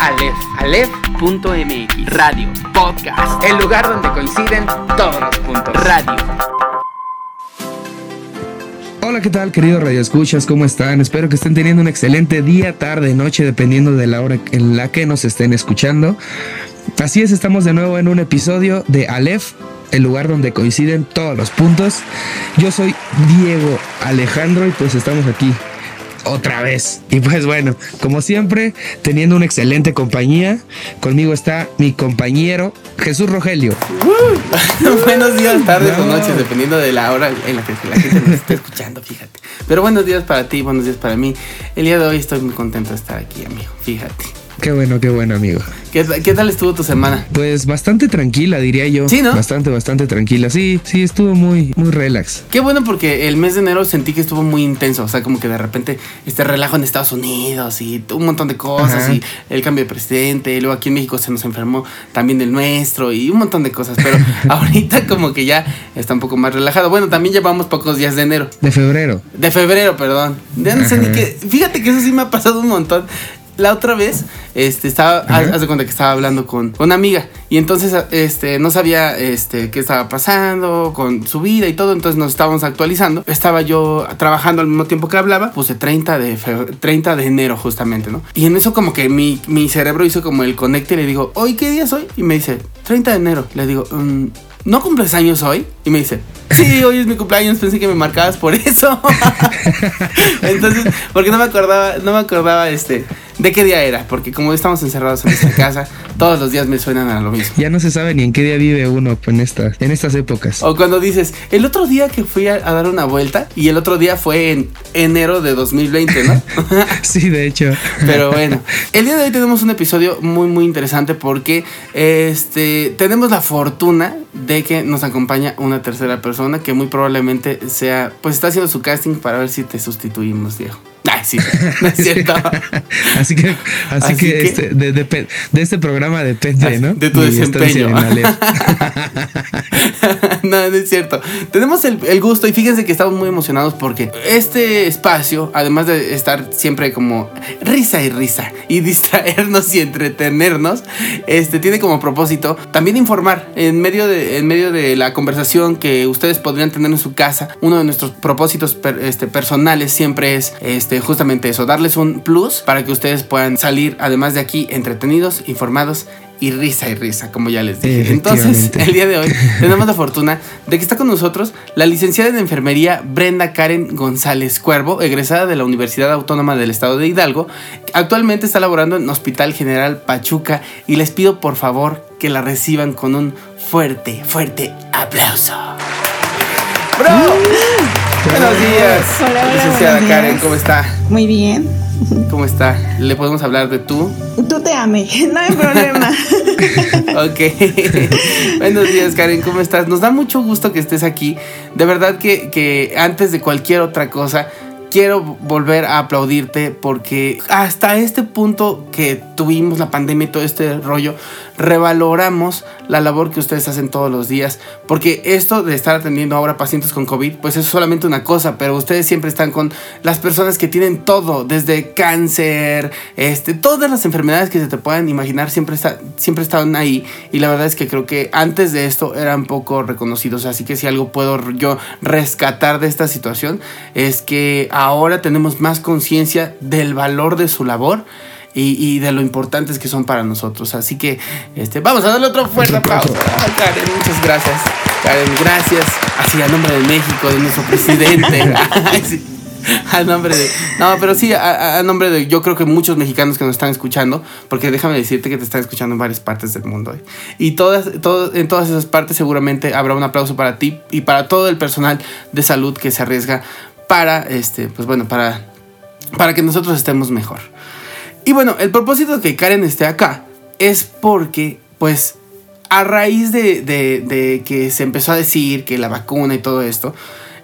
Aleph, Aleph.mx Radio, Podcast el lugar donde coinciden todos los puntos. Radio Hola, ¿qué tal, queridos radioescuchas? ¿Cómo están? Espero que estén teniendo un excelente día, tarde, noche, dependiendo de la hora en la que nos estén escuchando. Así es, estamos de nuevo en un episodio de Aleph, el lugar donde coinciden todos los puntos. Yo soy Diego Alejandro y pues estamos aquí otra vez. Y pues bueno, como siempre, teniendo una excelente compañía, conmigo está mi compañero Jesús Rogelio. buenos días, tardes o No. noches, dependiendo de la hora en la que la gente nos esté escuchando, fíjate. Pero buenos días para ti, buenos días para mí. El día de hoy estoy muy contento de estar aquí, amigo, fíjate. Qué bueno, qué bueno, amigo. ¿Qué, qué tal estuvo tu semana? Pues bastante tranquila, diría yo. Sí, ¿no? Bastante, bastante tranquila. Sí, sí, estuvo muy, muy relax. Qué bueno porque el mes de enero sentí que estuvo muy intenso, o sea, como que de repente este relajo en Estados Unidos y un montón de cosas Ajá. y el cambio de presidente, y luego aquí en México se nos enfermó también el nuestro y un montón de cosas, pero ahorita como que ya está un poco más relajado. Bueno, también llevamos pocos días de enero. De febrero. De febrero, perdón. Ya no sé ni qué. Fíjate que eso sí me ha pasado un montón. La otra vez, este, estaba, haz haz de cuenta que estaba hablando con con una amiga y entonces, este, no sabía, este, qué estaba pasando con su vida y todo, entonces nos estábamos actualizando. Estaba yo trabajando al mismo tiempo que hablaba, puse 30 de, febr- 30 de enero justamente, ¿no? Y en eso como que mi, mi cerebro hizo como el conecte y le digo, ¿hoy qué día es hoy? Y me dice, 30 de enero. Le digo, "Mm, ¿no cumples años hoy? Y me dice, sí, hoy es mi cumpleaños, pensé que me marcabas por eso. Entonces, porque no me acordaba, no me acordaba este de qué día era, porque como estamos encerrados en esta casa, todos los días me suenan a lo mismo. Ya no se sabe ni en qué día vive uno en estas, en estas épocas. O cuando dices, el otro día que fui a, a dar una vuelta y el otro día fue en enero de 2020, ¿no? Sí, de hecho. Pero bueno, el día de hoy tenemos un episodio muy muy interesante porque este tenemos la fortuna de que nos acompaña una tercera persona que muy probablemente sea, pues está haciendo su casting para ver si te sustituimos, Diego. Ay, sí, no es cierto. Así que, así, Así que, que- este, de, de- de este programa depende, ¿no? De tu Mi desempeño. no, no es cierto. Tenemos el, el gusto y fíjense que estamos muy emocionados porque este espacio, además de estar siempre como risa y risa y distraernos y entretenernos, este tiene como propósito también informar en medio de, en medio de la conversación que ustedes podrían tener en su casa. Uno de nuestros propósitos per- este, personales siempre es este, justamente eso, darles un plus para que ustedes puedan salir, además de aquí, entretenidos, informados y risa y risa, como ya les dije. Entonces, el día de hoy tenemos la fortuna de que está con nosotros la licenciada en enfermería Brenda Karen González Cuervo, egresada de la Universidad Autónoma del Estado de Hidalgo. Actualmente está laborando en Hospital General Pachuca y les pido por favor que la reciban con un fuerte, fuerte aplauso. ¡Bro! Buenos días, Hola, hola, licenciada buenos días. Karen, ¿cómo está? Muy bien. ¿Cómo está? ¿Le podemos hablar de tú? Tú te ame, no hay problema. Ok. Buenos días, Karen, ¿cómo estás? Nos da mucho gusto que estés aquí. De verdad que, que antes de cualquier otra cosa, quiero volver a aplaudirte porque hasta este punto que tuvimos la pandemia y todo este rollo, revaloramos la labor que ustedes hacen todos los días. Porque esto de estar atendiendo ahora pacientes con COVID, pues es solamente una cosa, pero ustedes siempre están con las personas que tienen todo, desde cáncer, este, todas las enfermedades que se te puedan imaginar, siempre, está, siempre están ahí. Y la verdad es que creo que antes de esto eran poco reconocidos. Así que si algo puedo yo rescatar de esta situación, es que ahora tenemos más conciencia del valor de su labor. Y, y de lo importantes que son para nosotros. Así que este, vamos a darle otro fuerte aplauso. Karen, muchas gracias. Karen, gracias. Así a nombre de México, de nuestro presidente. Ay, sí. A nombre de. No, pero sí, a, a- a nombre de. Yo creo que muchos mexicanos que nos están escuchando, porque déjame decirte que te están escuchando en varias partes del mundo. ¿eh? Y todas, todo- en todas esas partes, seguramente habrá un aplauso para ti y para todo el personal de salud que se arriesga para, este, pues bueno, para, para que nosotros estemos mejor. Y bueno, el propósito de que Karen esté acá es porque, pues, a raíz de, de- de que se empezó a decir que la vacuna y todo esto,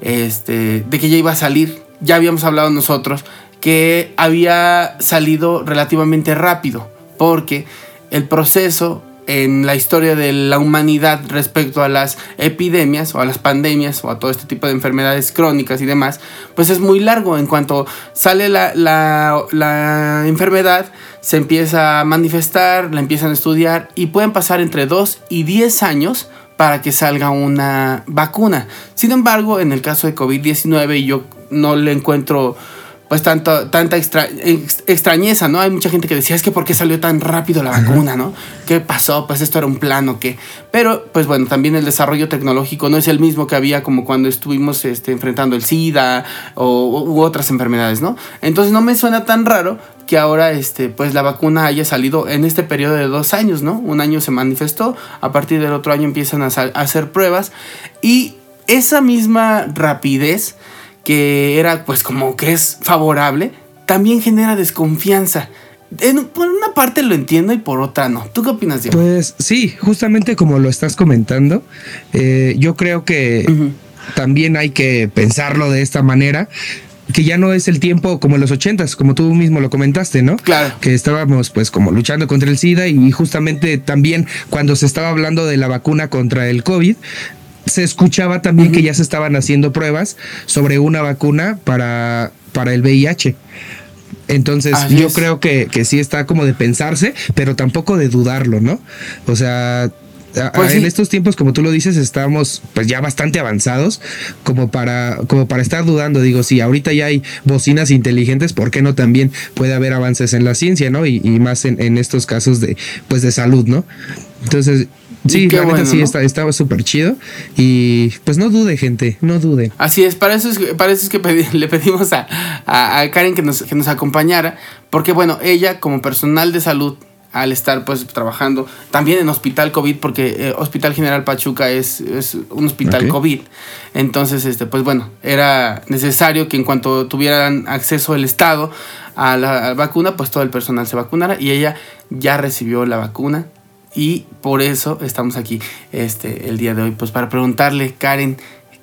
este, de que ya iba a salir, ya habíamos hablado nosotros que había salido relativamente rápido, porque el proceso en la historia de la humanidad respecto a las epidemias o a las pandemias o a todo este tipo de enfermedades crónicas y demás, pues es muy largo. En cuanto sale la, la, la enfermedad, se empieza a manifestar, la empiezan a estudiar y pueden pasar entre 2 y 10 años para que salga una vacuna. Sin embargo, en el caso de COVID-19 yo no le encuentro pues tanto, tanta extra, ex- extrañeza, ¿no? Hay mucha gente que decía, es que ¿por qué salió tan rápido la vacuna, ¿no? ¿Qué pasó? Pues esto era un plano que... Pero, pues bueno, también el desarrollo tecnológico no es el mismo que había como cuando estuvimos este, enfrentando el SIDA o, u otras enfermedades, ¿no? Entonces no me suena tan raro que ahora este, pues la vacuna haya salido en este periodo de dos años, ¿no? Un año se manifestó, a partir del otro año empiezan a hacer pruebas y esa misma rapidez que era pues como que es favorable, también genera desconfianza. En- por una parte lo entiendo y por otra no. ¿Tú qué opinas, Diego? Pues sí, justamente como lo estás comentando, eh, yo creo que también hay que pensarlo de esta manera que ya no es el tiempo como en los ochentas, como tú mismo lo comentaste, ¿no? Claro. Que estábamos pues como luchando contra el SIDA y justamente también cuando se estaba hablando de la vacuna contra el COVID, se escuchaba también que ya se estaban haciendo pruebas sobre una vacuna para, para el VIH. Entonces, Así yo es. creo que, que sí está como de pensarse, pero tampoco de dudarlo, ¿no? O sea, a- Pues en estos tiempos, como tú lo dices, estamos pues ya bastante avanzados como para, como para estar dudando. Digo, si ahorita ya hay bocinas inteligentes, ¿por qué no también puede haber avances en la ciencia, no? Y, y más en, en estos casos de, pues de salud, ¿no? Entonces, sí, la neta bueno, sí ¿no? está, estaba súper chido. Y pues no dude, gente, no dude. Así es, para eso es, para eso es que pedi- le pedimos a, a- a Karen que nos, que nos acompañara, porque bueno, ella como personal de salud, al estar pues trabajando también en Hospital COVID, porque eh, Hospital General Pachuca es, es un hospital. COVID, entonces este pues bueno, era necesario que en cuanto tuvieran acceso el Estado a la, a la vacuna, pues todo el personal se vacunara y ella ya recibió la vacuna. Y por eso estamos aquí este, el día de hoy, pues para preguntarle, Karen,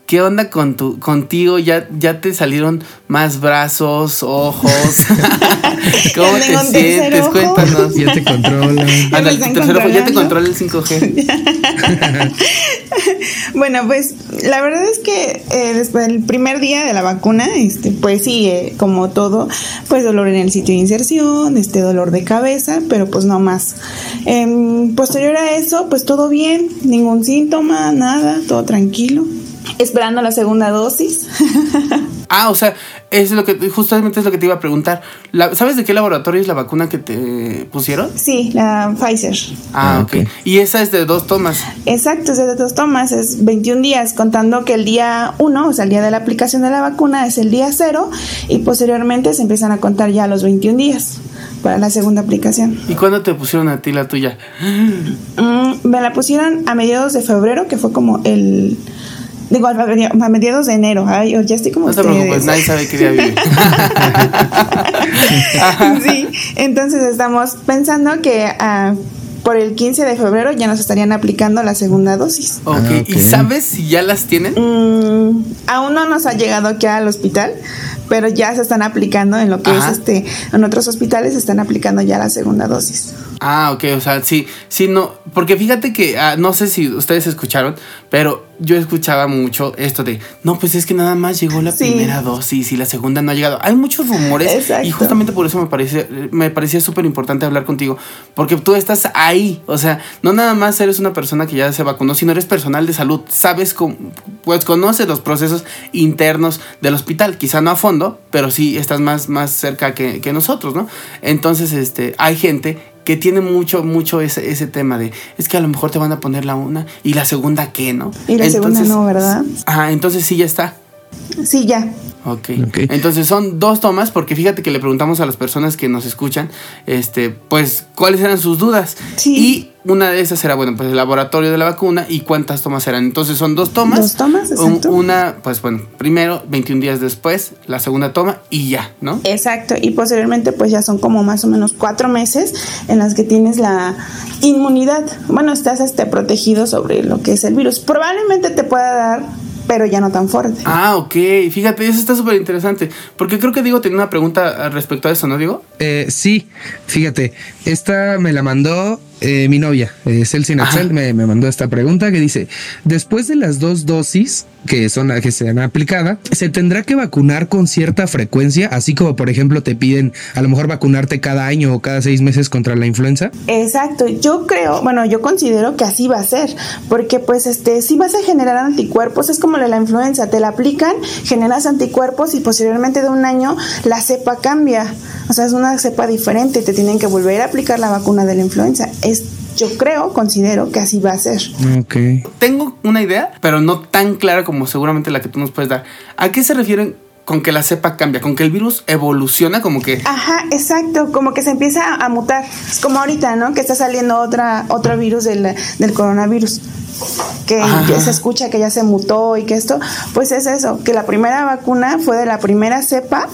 ¿qué onda con tu, contigo? ¿Ya, ¿Ya te salieron más brazos, ojos? ¿Cómo te sientes? Cuéntanos. Ya te controlan. Ya Ándale, te controla el 5G. Bueno, pues la verdad es que eh, después del primer día de la vacuna, este, pues sí, eh, como todo, pues dolor en el sitio de inserción, este dolor de cabeza, pero pues no más. Em, posterior a eso, pues todo bien, ningún síntoma, nada, todo tranquilo. Esperando la segunda dosis. Ah, o sea, es lo que justamente es lo que te iba a preguntar. La- ¿Sabes de qué laboratorio es la vacuna que te pusieron? sí, la Pfizer. Ah, Ah, ok. ok. Y esa es de dos tomas. Exacto, es de dos tomas, es 21 días, contando que el día 1, o sea, el día de la aplicación de la vacuna, es el día 0 y posteriormente se empiezan a contar ya los 21 días para la segunda aplicación. ¿Y cuándo te pusieron a ti la tuya? Mm, me la pusieron a mediados de febrero, que fue como el... Digo, a a mediados de enero. Ay, ya estoy como No te preocupes, nadie sabe qué día vive. sí, entonces estamos pensando que ah, por el 15 de febrero ya nos estarían aplicando la segunda dosis. Ok, Ah, ¿y ok. sabes si ya las tienen? Mm, aún no nos ha llegado aquí al hospital, pero ya se están aplicando en lo que Ajá. es este, en otros hospitales se están aplicando ya la segunda dosis. Ah, ok, o sea, sí, sí, no, porque fíjate que, ah, no sé si ustedes escucharon, pero yo escuchaba mucho esto de, no, pues es que nada más llegó la Sí. primera dosis y la segunda no ha llegado. Hay muchos rumores Exacto. y justamente por eso me parece, me parecía súper importante hablar contigo, porque tú estás ahí, o sea, no nada más eres una persona que ya se vacunó, sino eres personal de salud, sabes, cómo- pues conoces los procesos internos del hospital, quizá no a fondo, pero sí estás más, más cerca que, que nosotros, ¿no? Entonces, este, hay gente que tiene mucho, mucho ese, ese tema de, es que a lo mejor te van a poner la una y la segunda qué, ¿no? Y la segunda no, ¿verdad? Ajá, entonces sí ya está. Sí, ya. Ok. Ok. Entonces son dos tomas, porque fíjate que le preguntamos a las personas que nos escuchan, este, pues, cuáles eran sus dudas. Sí. Y una de esas era, bueno, pues el laboratorio de la vacuna y cuántas tomas eran. Entonces son dos tomas. Dos tomas, exacto. Una, pues bueno, primero, 21 días después, la segunda toma y ya, ¿no? Exacto, y posteriormente pues ya son como más o menos cuatro meses en las que tienes la inmunidad. Bueno, estás este, protegido sobre lo que es el virus. Probablemente te pueda dar, pero ya no tan fuerte. Ah, ok. Fíjate, eso está súper interesante. Porque creo que Diego tenía una pregunta al respecto a eso, ¿no, Diego? Eh, sí, fíjate, esta me la mandó eh, mi novia, eh, Celsin Axel, me, me, mandó esta pregunta que dice: Después de las dos dosis que son las que se han aplicado, ¿se tendrá que vacunar con cierta frecuencia? Así como, por ejemplo, te piden a lo mejor vacunarte cada año o cada seis meses contra la influenza. Exacto, yo creo, bueno, yo considero que así va a ser, porque pues este, si vas a generar anticuerpos, es como la influenza, te la aplican, generas anticuerpos y posteriormente de un año la cepa cambia, o sea, es una cepa diferente, te tienen que volver a aplicar la vacuna de la influenza. Es yo creo, considero que así va a ser. Ok. Tengo una idea, pero no tan clara como seguramente la que tú nos puedes dar. ¿A qué se refieren con que la cepa cambia? ¿Con que el virus evoluciona como que...? Ajá, exacto, como que se empieza a mutar. Es como ahorita, ¿no? Que está saliendo otra, otro virus del, del coronavirus. Que, que se escucha que ya se mutó y que esto, pues es eso, que la primera vacuna fue de la primera cepa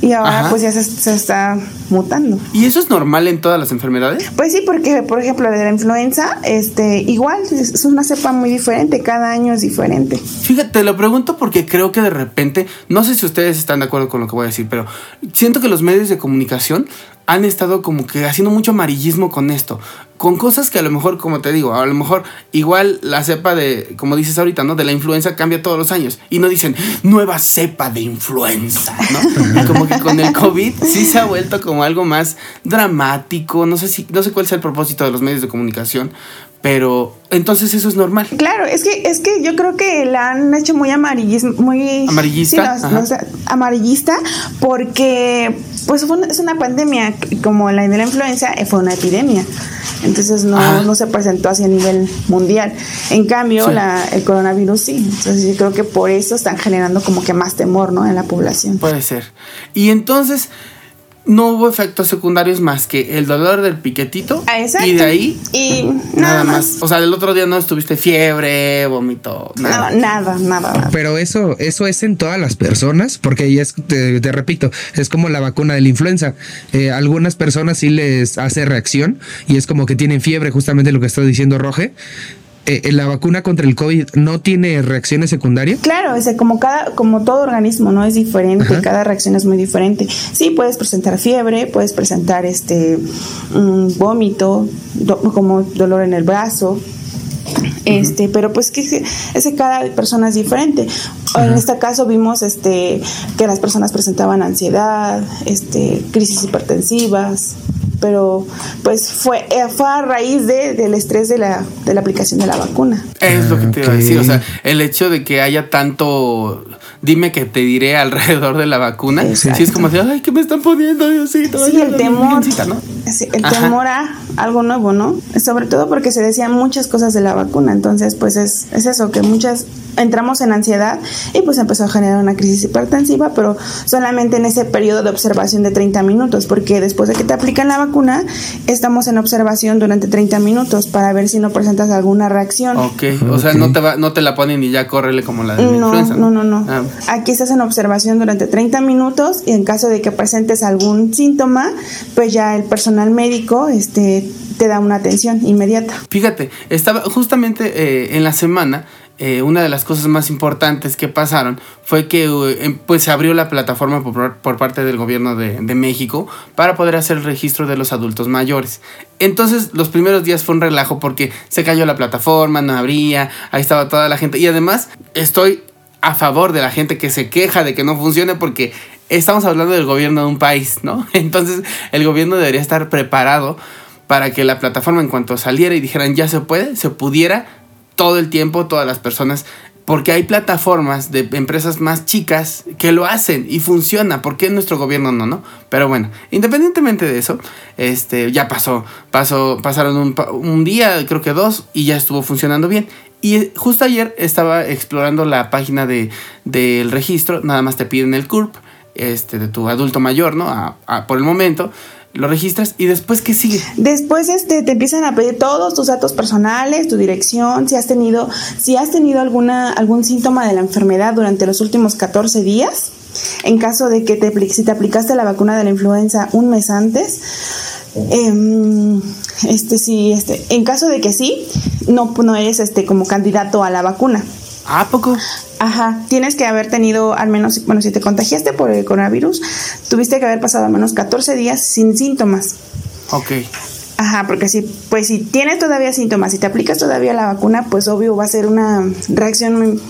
y ahora Ajá. pues ya se, se está mutando. ¿Y eso es normal en todas las enfermedades? Pues sí, porque por ejemplo de la influenza, este, igual es es una cepa muy diferente, cada año es diferente. Fíjate, te lo pregunto porque creo que de repente, no sé si ustedes están de acuerdo con lo que voy a decir, pero siento que los medios de comunicación han estado como que haciendo mucho amarillismo con esto, con cosas que a lo mejor, como te digo, a lo mejor igual la cepa de, como dices ahorita, ¿no? De la influenza cambia todos los años y no dicen nueva cepa de influenza, ¿no? Como que con el COVID sí se ha vuelto como algo más dramático, no sé si, no sé cuál sea el propósito de los medios de comunicación, pero entonces eso es normal. Claro, es que es que yo creo que la han hecho muy amarillismo, muy Amarillista, sí, no, amarillista porque pues fue una- es una pandemia como la de la influenza eh, fue una epidemia. Entonces no, Ajá. no se presentó así a nivel mundial. En cambio, Sí. la, el coronavirus sí. Entonces yo creo que por eso están generando como que más temor, ¿no? En la población. Puede ser. Y entonces no hubo efectos secundarios más que el dolor del piquetito. Ah, exacto. Y de ahí Y nada, más. O sea, el otro día no estuviste fiebre, vómito, nada. No, nada, nada, nada. Pero eso, eso es en todas las personas, porque ya es, te, te repito, es como la vacuna de la influenza. Eh, algunas personas sí les hace reacción y es como que tienen fiebre, justamente lo que está diciendo Roge. Eh, la vacuna contra el COVID no tiene reacciones secundarias. Claro, es como cada, como todo organismo, ¿no? Es diferente, Ajá. cada reacción es muy diferente. Sí, puedes presentar fiebre, puedes presentar este mm, vómito, do- como dolor en el brazo. Este, pero pues que ese- ese cada persona es diferente. En este caso vimos este que las personas presentaban ansiedad, este, crisis hipertensivas, pero pues fue, eh, fue a raíz de, del estrés de la, de la aplicación de la vacuna. Es lo que te iba a decir. O sea, el hecho de que haya tanto. Dime que te diré alrededor de la vacuna. Exacto. Sí, es como de, ay, ¿qué me están poniendo, Diosito? Sí, el la temor. virgencita", ¿no? Sí, el Ajá. temor a algo nuevo, ¿no? Sobre todo porque se decían muchas cosas de la vacuna. Entonces, pues es, es eso, que muchas entramos en ansiedad y pues empezó a generar una crisis hipertensiva, pero solamente en ese periodo de observación de 30 minutos, porque después de que te aplican la vacuna, estamos en observación durante 30 minutos para ver si no presentas alguna reacción. Ok, o sea, no te, va, no te la ponen y ya córrele como la de la No, influenza. no, no, no. Ah, Aquí estás en observación durante 30 minutos y en caso de que presentes algún síntoma, pues ya el personal médico este, te da una atención inmediata. Fíjate, estaba justamente eh, en la semana. eh, una de las cosas más importantes que pasaron fue que eh, em- pues se abrió la plataforma por, parte del gobierno de, de México para poder hacer el registro de los adultos mayores. Entonces los primeros días fue un relajo porque se cayó la plataforma, no abría, ahí estaba toda la gente. Y además estoy a favor de la gente que se queja de que no funcione porque estamos hablando del gobierno de un país, ¿no? Entonces el gobierno debería estar preparado para que la plataforma en cuanto saliera y dijeran ya se puede, se pudiera todo el tiempo, todas las personas, porque hay plataformas de empresas más chicas que lo hacen y funciona, ¿por qué nuestro gobierno no, no? Pero bueno, independientemente de eso, este, ya pasó, pasó, pasaron un, un día, creo que dos, y ya estuvo funcionando bien. Y eh, justo ayer estaba explorando la página de, del registro, nada más te piden el CURP, este, de tu adulto mayor, ¿no? A- a- por el momento, lo registras y después, ¿qué sigue? Después este, te empiezan a pedir todos tus datos personales, tu dirección, si has tenido, si has tenido alguna, algún síntoma de la enfermedad durante los últimos 14 días. En caso de que te, si te aplicaste la vacuna de la influenza un mes antes, em, este sí, este, en caso de que sí, no, no eres este como candidato a la vacuna. ¿A poco? Ajá, tienes que haber tenido al menos, bueno, si te contagiaste por el coronavirus, tuviste que haber pasado al menos 14 días sin síntomas. Ok. Ajá, porque si, pues si tienes todavía síntomas, si te aplicas todavía la vacuna, pues obvio va a ser una reacción muy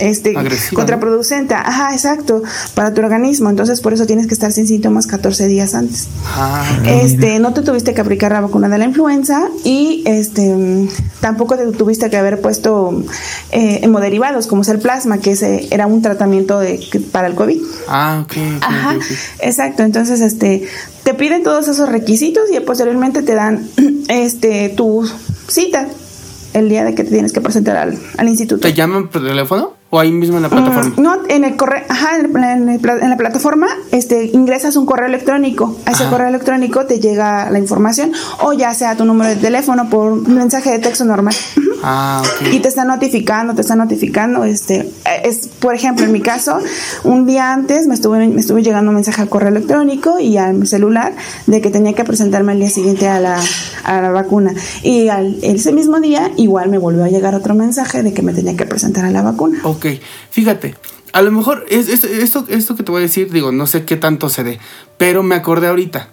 este contraproducente. Ajá, exacto, para tu organismo. Entonces, por eso tienes que estar sin síntomas 14 días antes. Ah, Este, no te tuviste que aplicar la vacuna de la influenza y este tampoco te tuviste que haber puesto eh, hemoderivados, como es el plasma, que ese era un tratamiento de, para el COVID. ah, ok. ok, Ajá, exacto. Entonces, este, te piden todos esos requisitos y posteriormente te dan este tu cita el día de que te tienes que presentar al, al instituto. ¿Te llaman por teléfono o ahí mismo en la plataforma? Mm, No, en el correo, ajá, en, el- en el pla- en la plataforma, este, ingresas un correo electrónico. A ese Ajá. correo electrónico te llega la información, o ya sea tu número de teléfono por un mensaje de texto normal. Ah, ok. Y te está notificando, te está notificando, este, eh, es, por ejemplo, en mi caso, un día antes me estuve, me estuve llegando un mensaje al correo electrónico y a mi celular de que tenía que presentarme al día siguiente a la, a la vacuna. Y al, ese mismo día, igual me volvió a llegar otro mensaje de que me tenía que presentar a la vacuna. Ok, fíjate, a lo mejor es, es- esto, esto que te voy a decir, digo, no sé qué tanto se dé, pero me acordé ahorita.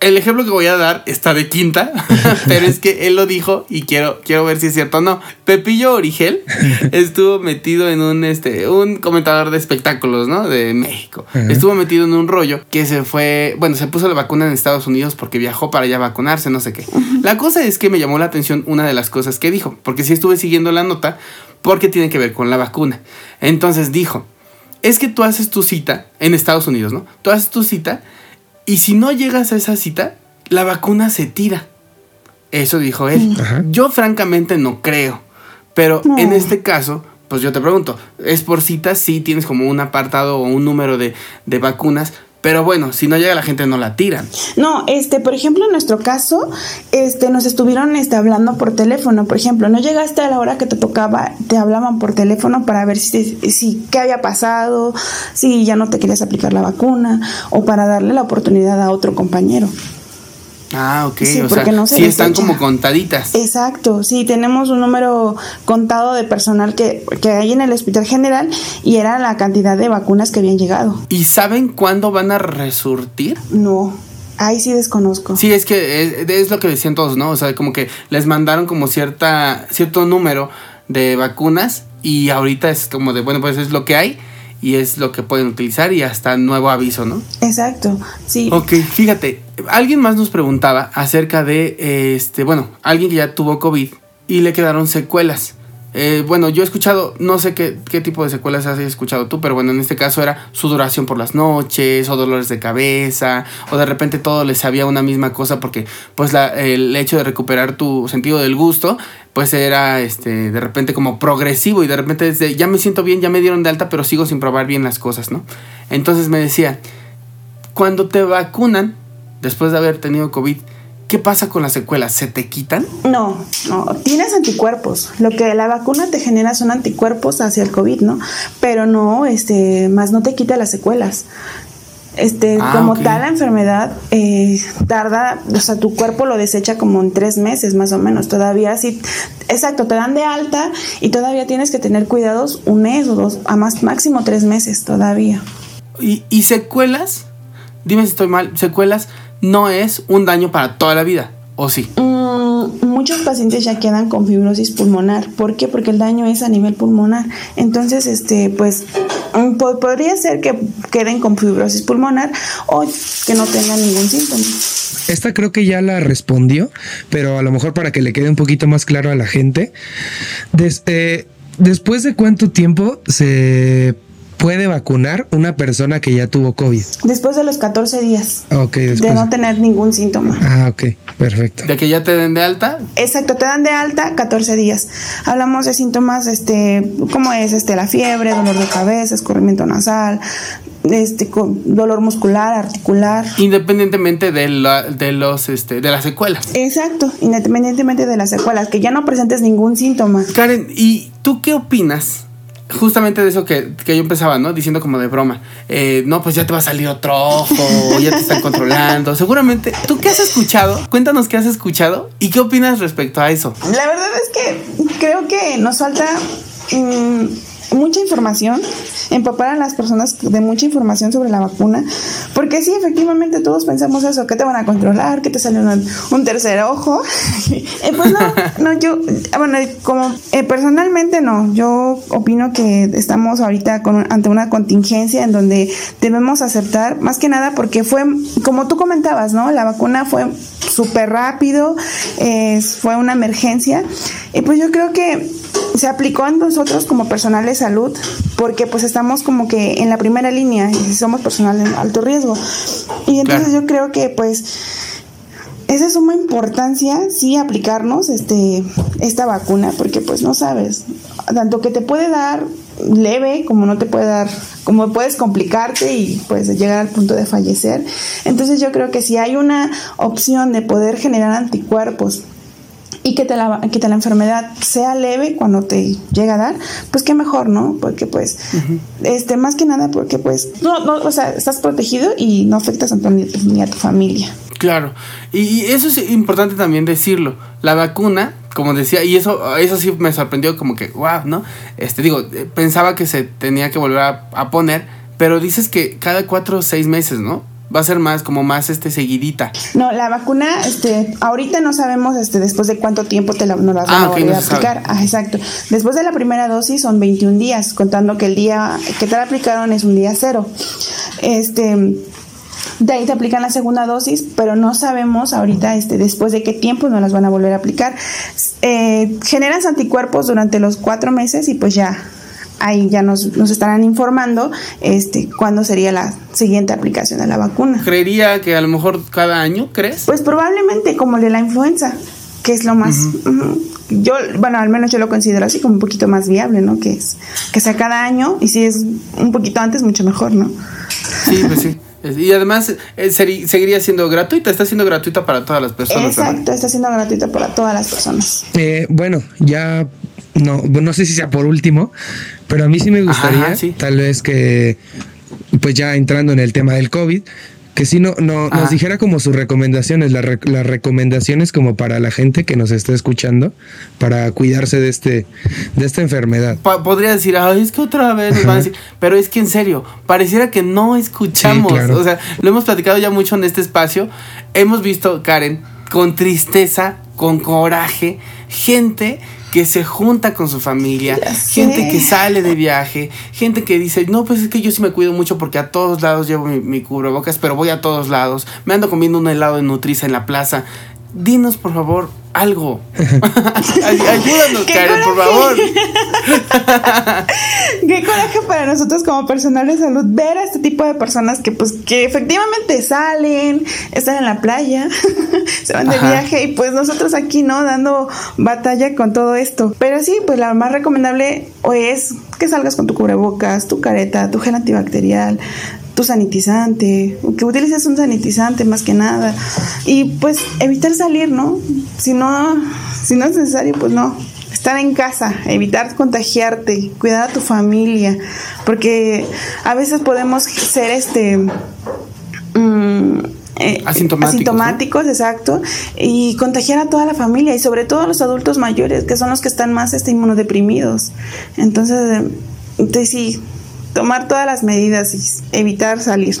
El ejemplo que voy a dar está de quinta, pero es que él lo dijo y quiero, quiero ver si es cierto o no. Pepillo Origel estuvo metido en un, este, un comentador de espectáculos, ¿no? De México. Estuvo metido en un rollo que se fue, bueno, se puso la vacuna en Estados Unidos porque viajó para allá a vacunarse, no sé qué. La cosa es que me llamó la atención una de las cosas que dijo, porque sí estuve siguiendo la nota, porque tiene que ver con la vacuna. Entonces dijo, es que tú haces tu cita en Estados Unidos, ¿no? Tú haces tu cita y si no llegas a esa cita, la vacuna se tira. Eso dijo él. Ajá. Yo francamente no creo. Pero No. en este caso, pues yo te pregunto, ¿es por cita? Sí, tienes como un apartado o un número de, de vacunas. Pero bueno, si no llega la gente no la tiran. No, este, por ejemplo, en nuestro caso, este, nos estuvieron este, hablando por teléfono. Por ejemplo, no llegaste a la hora que te tocaba, te hablaban por teléfono para ver si, si qué había pasado, si ya no te querías aplicar la vacuna, o para darle la oportunidad a otro compañero. Ah, ok. Sí, o sea, porque no se sí están como contaditas. Exacto, sí, tenemos un número contado de personal que, que hay en el Hospital General y era la cantidad de vacunas que habían llegado. ¿Y saben cuándo van a resurtir? No, ahí sí desconozco. Sí, es que es, es lo que decían todos, ¿no? O sea, como que les mandaron como cierta cierto número de vacunas y ahorita es como de, bueno, pues es lo que hay y es lo que pueden utilizar y hasta nuevo aviso, ¿no? Exacto, sí. Ok, fíjate, alguien más nos preguntaba acerca de, este, bueno, alguien que ya tuvo COVID y le quedaron secuelas. Eh, bueno, yo he escuchado, no sé qué, qué tipo de secuelas has escuchado tú, pero bueno, en este caso era sudoración por las noches, o dolores de cabeza, o de repente todo les sabía una misma cosa porque pues el hecho de recuperar tu sentido del gusto, pues era este, de repente como progresivo y de repente desde, ya me siento bien, ya me dieron de alta, pero sigo sin probar bien las cosas, ¿no? Entonces me decía, cuando te vacunan, después de haber tenido COVID, ¿qué pasa con las secuelas? ¿Se te quitan? No, no, tienes anticuerpos. Lo que la vacuna te genera son anticuerpos hacia el COVID, ¿no? Pero no, este, más no te quita las secuelas. Este, Ah, como tal la enfermedad eh, tarda, o sea, tu cuerpo lo desecha como en tres meses más o menos. Todavía sí, exacto, te dan de alta y todavía tienes que tener cuidados un mes o dos, a más máximo tres meses todavía. ¿Y, y secuelas? Dime si estoy mal. Secuelas no es un daño para toda la vida, ¿o sí? Mm, muchos pacientes ya quedan con fibrosis pulmonar. ¿Por qué? Porque el daño es a nivel pulmonar. Entonces, este, pues, mm, po- podría ser que queden con fibrosis pulmonar o que no tengan ningún síntoma. Esta creo que ya la respondió, pero a lo mejor para que le quede un poquito más claro a la gente. Des- eh, ¿Después de cuánto tiempo se puede vacunar una persona que ya tuvo COVID? Después de los 14 días Ok, de después. no tener ningún síntoma. Ah, ok, perfecto. De que ya te den de alta. Exacto, te dan de alta 14 días. Hablamos de síntomas, este, como es este, la fiebre, dolor de cabeza, escurrimiento nasal, este, con dolor muscular, articular. Independientemente de, la- de los este, de las secuelas. Exacto, independientemente de las secuelas, que ya no presentes ningún síntoma. Karen, ¿y tú qué opinas? Justamente de eso que, que yo empezaba, ¿no? Diciendo como de broma. Eh, no, pues ya te va a salir otro ojo, ya te están controlando. Seguramente. ¿Tú qué has escuchado? Cuéntanos qué has escuchado y qué opinas respecto a eso. La verdad es que creo que nos falta mm, mucha información, empapar a las personas de mucha información sobre la vacuna, porque sí, efectivamente todos pensamos eso, que te van a controlar, que te sale un, tercer ojo. Eh, pues no, no, yo, bueno, como eh, personalmente no, yo opino que estamos ahorita con, ante una contingencia en donde debemos aceptar, más que nada porque fue, como tú comentabas, ¿no? La vacuna fue súper rápido, fue una emergencia, y pues yo creo que se aplicó en nosotros como personal de salud porque pues estamos como que en la primera línea y somos personal de alto riesgo. Y entonces yo creo que pues es de suma importancia sí aplicarnos este esta vacuna porque pues no sabes tanto que te puede dar leve como no te puede dar como puedes complicarte y pues llegar al punto de fallecer entonces yo creo que si hay una opción de poder generar anticuerpos y que te, la, que te la enfermedad sea leve cuando te llega a dar, pues qué mejor, ¿no? Porque pues, este, más que nada porque pues, no, no, o sea, estás protegido y no afectas a ni, a tu familia. Claro, y, eso es importante también decirlo. La vacuna, como decía, y eso, eso sí me sorprendió como que, wow, ¿no? Este, digo, eh, pensaba que se tenía que volver a, a poner, pero dices que cada cuatro o seis meses, ¿no? Va a ser más como más este seguidita. No, la vacuna, este, ahorita no sabemos este después de cuánto tiempo te la, nos las van ah, a volver a aplicar. Ah, exacto. Después de la primera dosis son 21 días, contando que el día que te la aplicaron es un día cero. Este de ahí te aplican la segunda dosis, pero no sabemos ahorita este, después de qué tiempo nos las van a volver a aplicar. Eh, generas anticuerpos durante los cuatro meses y pues ya ahí ya nos, nos estarán informando este cuándo sería la siguiente aplicación de la vacuna. Creería que a lo mejor cada año, ¿crees? Pues probablemente como el de la influenza, que es lo más yo bueno, al menos yo lo considero así como un poquito más viable, ¿no? Que es que sea cada año y si es un poquito antes mucho mejor, ¿no? Sí, pues sí. Y además eh, seguiría siendo gratuita, está siendo gratuita para todas las personas. Exacto, está siendo gratuita para todas las personas. Eh, bueno, ya no, no sé si sea por último, pero a mí sí me gustaría, tal vez que, pues ya entrando en el tema del COVID, que si no, no nos dijera como sus recomendaciones, las recomendaciones como para la gente que nos está escuchando, para cuidarse de este, de esta enfermedad. podría decir, ay, es que otra vez nos van a decir, pero es que en serio, pareciera que no escuchamos. O sea, lo hemos platicado ya mucho en este espacio. Hemos visto, Karen, con tristeza, con coraje, gente que se junta con su familia, gente que sale de viaje, gente que dice, no, pues es que yo sí me cuido mucho porque a todos lados llevo mi, mi cubrebocas, pero voy a todos lados, me ando comiendo un helado de Nutriza en la plaza. Dinos, por favor, algo. Ayúdanos, Karen, por favor. Qué coraje para nosotros como personal de salud ver a este tipo de personas que pues que efectivamente salen, están en la playa, se van de viaje y pues nosotros aquí, ¿no? Dando batalla con todo esto. Pero sí, pues la más recomendable es que salgas con tu cubrebocas, tu careta, tu gel antibacterial, tu sanitizante, que utilices un sanitizante más que nada. Y pues evitar salir, ¿no? Si no, si no es necesario, pues no. Estar en casa, evitar contagiarte, cuidar a tu familia, porque a veces podemos ser este mm, eh, asintomáticos, exacto, y contagiar a toda la familia y sobre todo a los adultos mayores, que son los que están más este, inmunodeprimidos. Entonces, entonces sí, tomar todas las medidas y evitar salir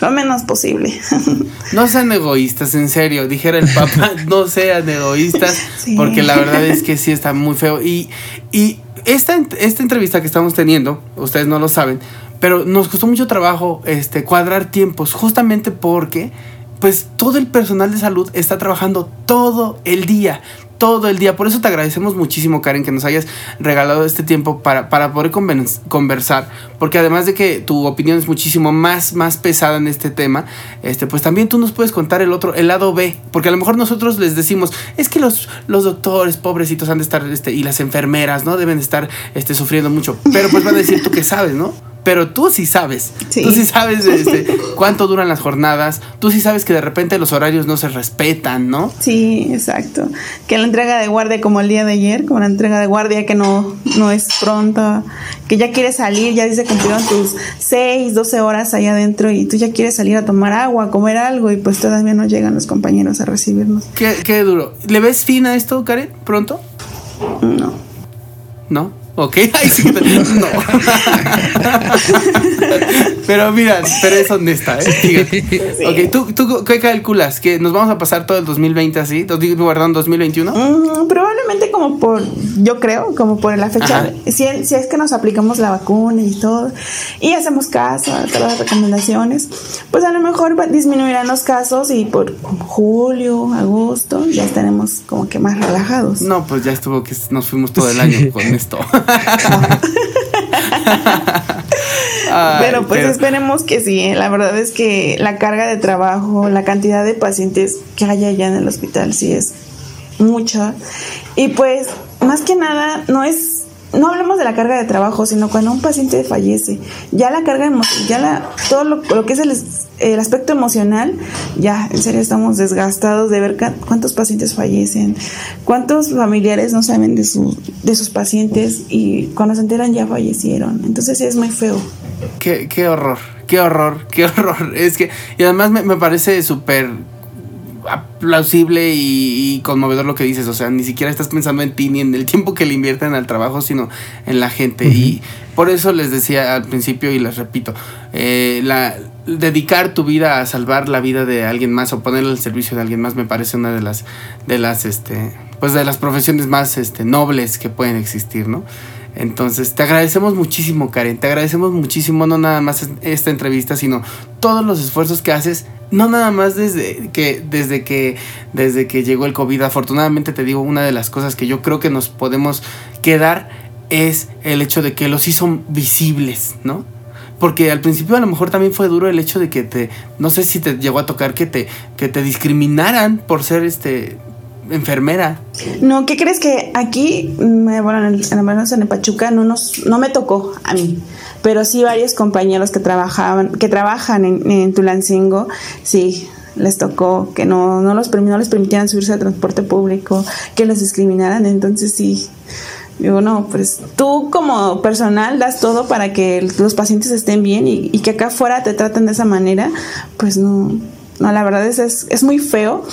lo menos posible. No sean egoístas, en serio, dijera el Papa, no sean egoístas, porque la verdad es que sí está muy feo. Y, y esta, esta entrevista que estamos teniendo, ustedes no lo saben, pero nos costó mucho trabajo este, cuadrar tiempos, justamente porque pues todo el personal de salud está trabajando todo el día, todo el día. Por eso te agradecemos muchísimo, Karen, que nos hayas regalado este tiempo para, para poder conversar. Porque además de que tu opinión es muchísimo más, más pesada en este tema, este, pues también tú nos puedes contar el otro, el lado B. Porque a lo mejor nosotros les decimos, es que los, los doctores, pobrecitos, han de estar, este, y las enfermeras, ¿no? Deben estar este, sufriendo mucho. Pero pues van a decir tú que sabes, ¿no? Pero tú sí sabes. Tú sí sabes este, cuánto duran las jornadas. Tú sí sabes que de repente los horarios no se respetan, ¿no? Sí, exacto. Que la entrega de guardia como el día de ayer, como la entrega de guardia que no, no es pronta, que ya quieres salir, ya dice cumplieron tus 6, 12 horas allá adentro y tú ya quieres salir a tomar agua, comer algo y pues todavía no llegan los compañeros a recibirnos. Qué, qué duro. ¿Le ves fin a esto, Karen, pronto? No. ¿No? ¿Ok? Ay, sí, no. pero mira, pero es honesta, ¿eh? Fíjate. Ok, ¿tú, ¿tú qué calculas? ¿Que nos vamos a pasar todo el 2020 así? ¿Perdón, 2021? Mm, probablemente como por, yo creo, como por la fecha. Si, si es que nos aplicamos la vacuna y todo, y hacemos caso a todas las recomendaciones, pues a lo mejor disminuirán los casos y por julio, agosto, ya estaremos como que más relajados. No, pues ya estuvo que nos fuimos todo el año con esto. pero pues esperemos que sí. ¿eh? La verdad es que la carga de trabajo, la cantidad de pacientes que hay allá en el hospital sí es mucha. Y pues más que nada no es no hablamos de la carga de trabajo, sino cuando un paciente fallece, ya la carga ya la, todo lo, que es el, aspecto emocional, ya en serio estamos desgastados de ver cuántos pacientes fallecen, cuántos familiares no saben de, de sus pacientes y cuando se enteran ya fallecieron. Entonces es muy feo. Qué, qué horror, qué horror, qué horror. Es que, y además me, me parece súper plausible y, conmovedor lo que dices. O sea, ni siquiera estás pensando en ti ni en el tiempo que le invierten al trabajo, sino en la gente. Y por eso les decía al principio y les repito, eh, la, dedicar tu vida a salvar la vida de alguien más o ponerle al servicio de alguien más me parece una de las, de las, este, pues de las profesiones más este, nobles que pueden existir, ¿no? Entonces, te agradecemos muchísimo, Karen. Te agradecemos muchísimo, no nada más esta entrevista, sino todos los esfuerzos que haces no nada más desde que, desde que, desde que llegó el COVID. Afortunadamente te digo, una de las cosas que yo creo que nos podemos quedar es el hecho de que los hizo visibles, ¿no? Porque al principio a lo mejor también fue duro el hecho de que te, no sé si te llegó a tocar que te, que te discriminaran por ser este enfermera. No, ¿qué crees que aquí, bueno, en el, en Pachuca no nos, no me tocó a mí pero sí varios compañeros que trabajaban, que trabajan en, Tulancingo, sí, les tocó que no, no, los, no les permitieran subirse al transporte público, que los discriminaran, entonces sí. Digo, no, pues tú como personal das todo para que los pacientes estén bien y, que acá afuera te traten de esa manera, pues no, no, la verdad es, es, es muy feo,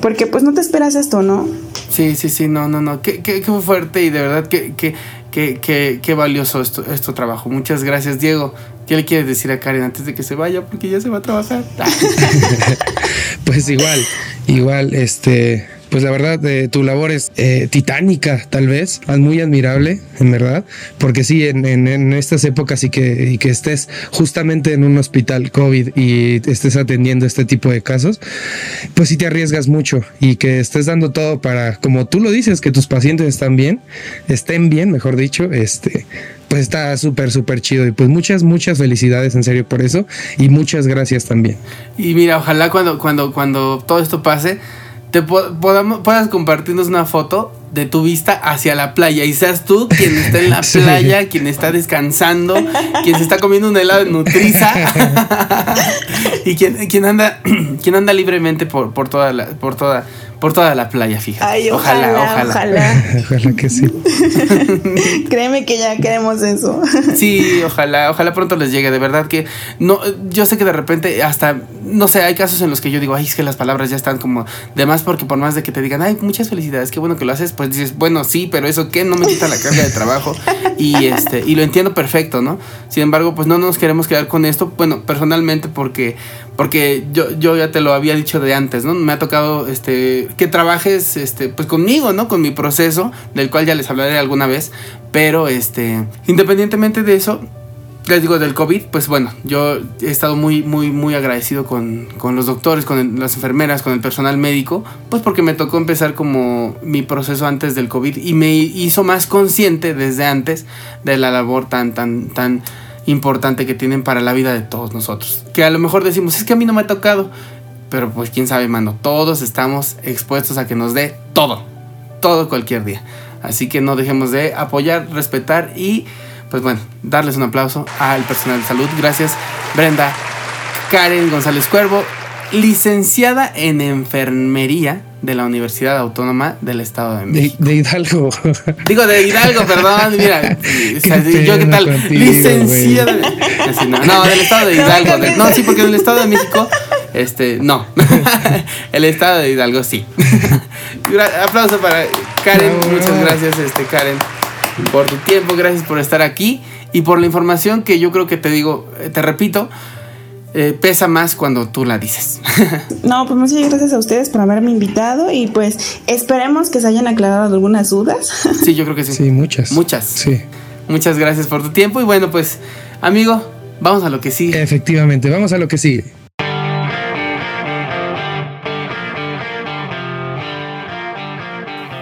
porque pues no te esperas esto, ¿no? Sí, sí, sí, no, no, no, qué, qué, qué fuerte y de verdad que, que Qué, qué, valioso esto, esto trabajo. Muchas gracias, Diego. ¿Qué le quieres decir a Karen antes de que se vaya? Porque ya se va a trabajar. pues igual, igual, este pues la verdad, eh, tu labor es eh, titánica, tal vez, muy admirable, en verdad, porque sí, en, en, estas épocas y que, y que estés justamente en un hospital COVID y estés atendiendo este tipo de casos, pues sí te arriesgas mucho y que estés dando todo para, como tú lo dices, que tus pacientes están bien, estén bien, mejor dicho, este, pues está súper, súper chido. Y pues muchas, muchas felicidades en serio por eso. Y muchas gracias también. Y mira, ojalá cuando, cuando, cuando todo esto pase, te podamos, puedas compartirnos una foto de tu vista hacia la playa y seas tú quien está en la playa, quien está descansando, quien se está comiendo un helado de nutriza y quien, quien anda quien anda libremente por, por toda la, por toda por toda la playa, fíjate. ojalá, ojalá. Ojalá, ojalá. que sí. Créeme que ya queremos eso. sí, ojalá, ojalá pronto les llegue. De verdad que no, yo sé que de repente hasta, no sé, hay casos en los que yo digo, ay, es que las palabras ya están como de más porque por más de que te digan, ay, muchas felicidades, qué bueno que lo haces, pues dices, bueno, sí, pero eso qué, no me quita la carga de trabajo. Y este, y lo entiendo perfecto, ¿no? Sin embargo, pues no nos queremos quedar con esto, bueno, personalmente porque porque yo, yo ya te lo había dicho de antes, ¿no? Me ha tocado este, que trabajes este, pues conmigo, ¿no? Con mi proceso, del cual ya les hablaré alguna vez. Pero este, independientemente de eso, les digo del COVID, pues bueno, yo he estado muy, muy, muy agradecido con, con los doctores, con las enfermeras, con el personal médico, pues porque me tocó empezar como mi proceso antes del COVID y me hizo más consciente desde antes de la labor tan, tan, tan importante que tienen para la vida de todos nosotros. Que a lo mejor decimos, es que a mí no me ha tocado, pero pues quién sabe, mano, todos estamos expuestos a que nos dé todo, todo cualquier día. Así que no dejemos de apoyar, respetar y pues bueno, darles un aplauso al personal de salud. Gracias Brenda, Karen González Cuervo, licenciada en enfermería de la Universidad Autónoma del Estado de México. De, Hidalgo. Digo, de Hidalgo, perdón, mira. yo qué tal, licenciada. no, no, del Estado de Hidalgo. no, sí, porque en el Estado de México, este, no. el Estado de Hidalgo, sí. Aplauso para Karen, muchas gracias, este, Karen. por tu tiempo, gracias por estar aquí y por la información que yo creo que te digo, eh, te repito, eh, pesa más cuando tú la dices. No, pues muchas gracias a ustedes por haberme invitado y pues esperemos que se hayan aclarado algunas dudas. sí, yo creo que sí. Sí, muchas. Muchas. Sí. Muchas gracias por tu tiempo y bueno, pues amigo, vamos a lo que sigue. Efectivamente, vamos a lo que sigue.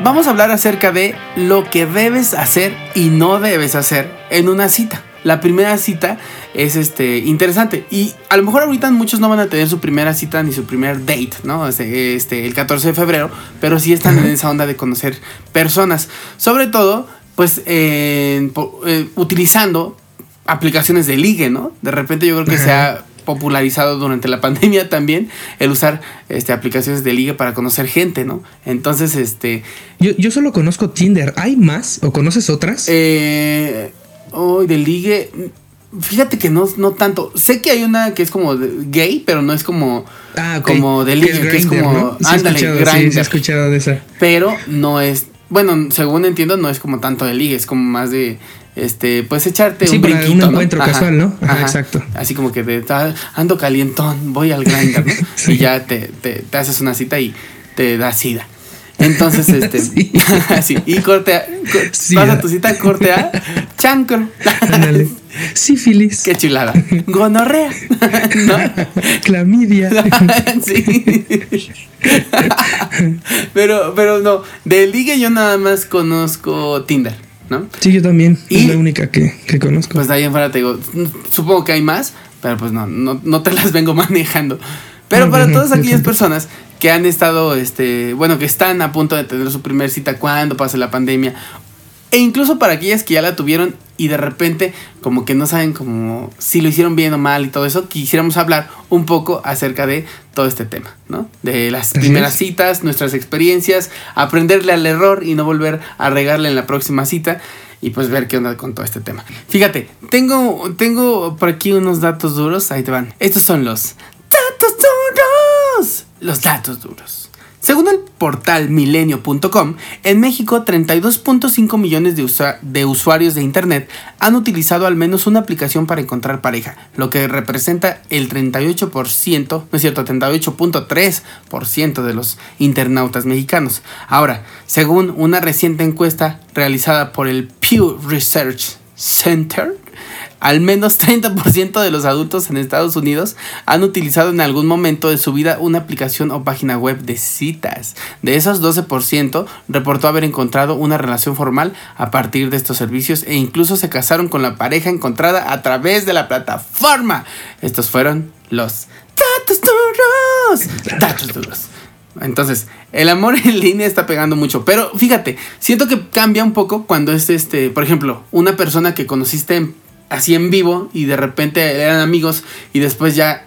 Vamos a hablar acerca de lo que debes hacer y no debes hacer en una cita. La primera cita es este interesante y a lo mejor ahorita muchos no van a tener su primera cita ni su primer date, ¿no? Este, este, el 14 de febrero, pero sí están en esa onda de conocer personas, sobre todo pues po- eh, utilizando aplicaciones de ligue, ¿no? De repente yo creo que se ha popularizado durante la pandemia también el usar este, aplicaciones de ligue para conocer gente, ¿no? Entonces, este, Yo, yo solo conozco Tinder. ¿Hay más? ¿O conoces otras? eh, hoy de ligue, fíjate que no, no tanto. Sé que hay una que es como gay, pero no es como, ah, como de ligue, que es como, ¿no? Sí, ándale, sí, sí, he escuchado de esa. pero no es, bueno, según entiendo, no es como tanto de ligue, es como más de, este, pues echarte Sí, un para brinquito, un ¿no? encuentro casual, ¿no? Ajá, exacto. Así como que de, "Ah, ando calientón, voy al grinder, ¿no? Sí. Y ya te, te, te haces una cita y te da sida. Entonces, este, Sí. y corte a, Sida. vas a tu cita, corte a chancro. Ándale. Sífilis. Qué chulada. Gonorrea. ¿No? Clamidia. sí. pero, pero no, de ligue yo nada más conozco Tinder, ¿no? Sí, yo también. Y- Es la única que, que conozco. Pues de ahí en fuera te digo, supongo que hay más, pero pues no, no, no te las vengo manejando. Pero para todas aquellas personas que han estado, este, bueno, que están a punto de tener su primer cita cuando pase la pandemia, e incluso para aquellas que ya la tuvieron y de repente como que no saben como si lo hicieron bien o mal y todo eso, quisiéramos hablar un poco acerca de todo este tema, ¿no? De las Así primeras es. citas, nuestras experiencias, aprenderle al error y no volver a regarle en la próxima cita y pues ver qué onda con todo este tema. Fíjate, tengo, tengo por aquí unos datos duros, ahí te van. Estos son los datos duros. Los datos duros. Según el portal milenio.com, en México 32.5 millones de, de usuarios de Internet han utilizado al menos una aplicación para encontrar pareja, lo que representa el 38%, no es cierto, 38.3% de los internautas mexicanos. Ahora, según una reciente encuesta realizada por el Pew Research Center, al menos 30% de los adultos en Estados Unidos han utilizado en algún momento de su vida una aplicación o página web de citas. De esos 12% reportó haber encontrado una relación formal a partir de estos servicios e incluso se casaron con la pareja encontrada a través de la plataforma. Estos fueron los datos duros. Datos duros. Entonces, el amor en línea está pegando mucho. Pero fíjate, siento que cambia un poco cuando es este, por ejemplo, una persona que conociste en- así en vivo y de repente eran amigos y después ya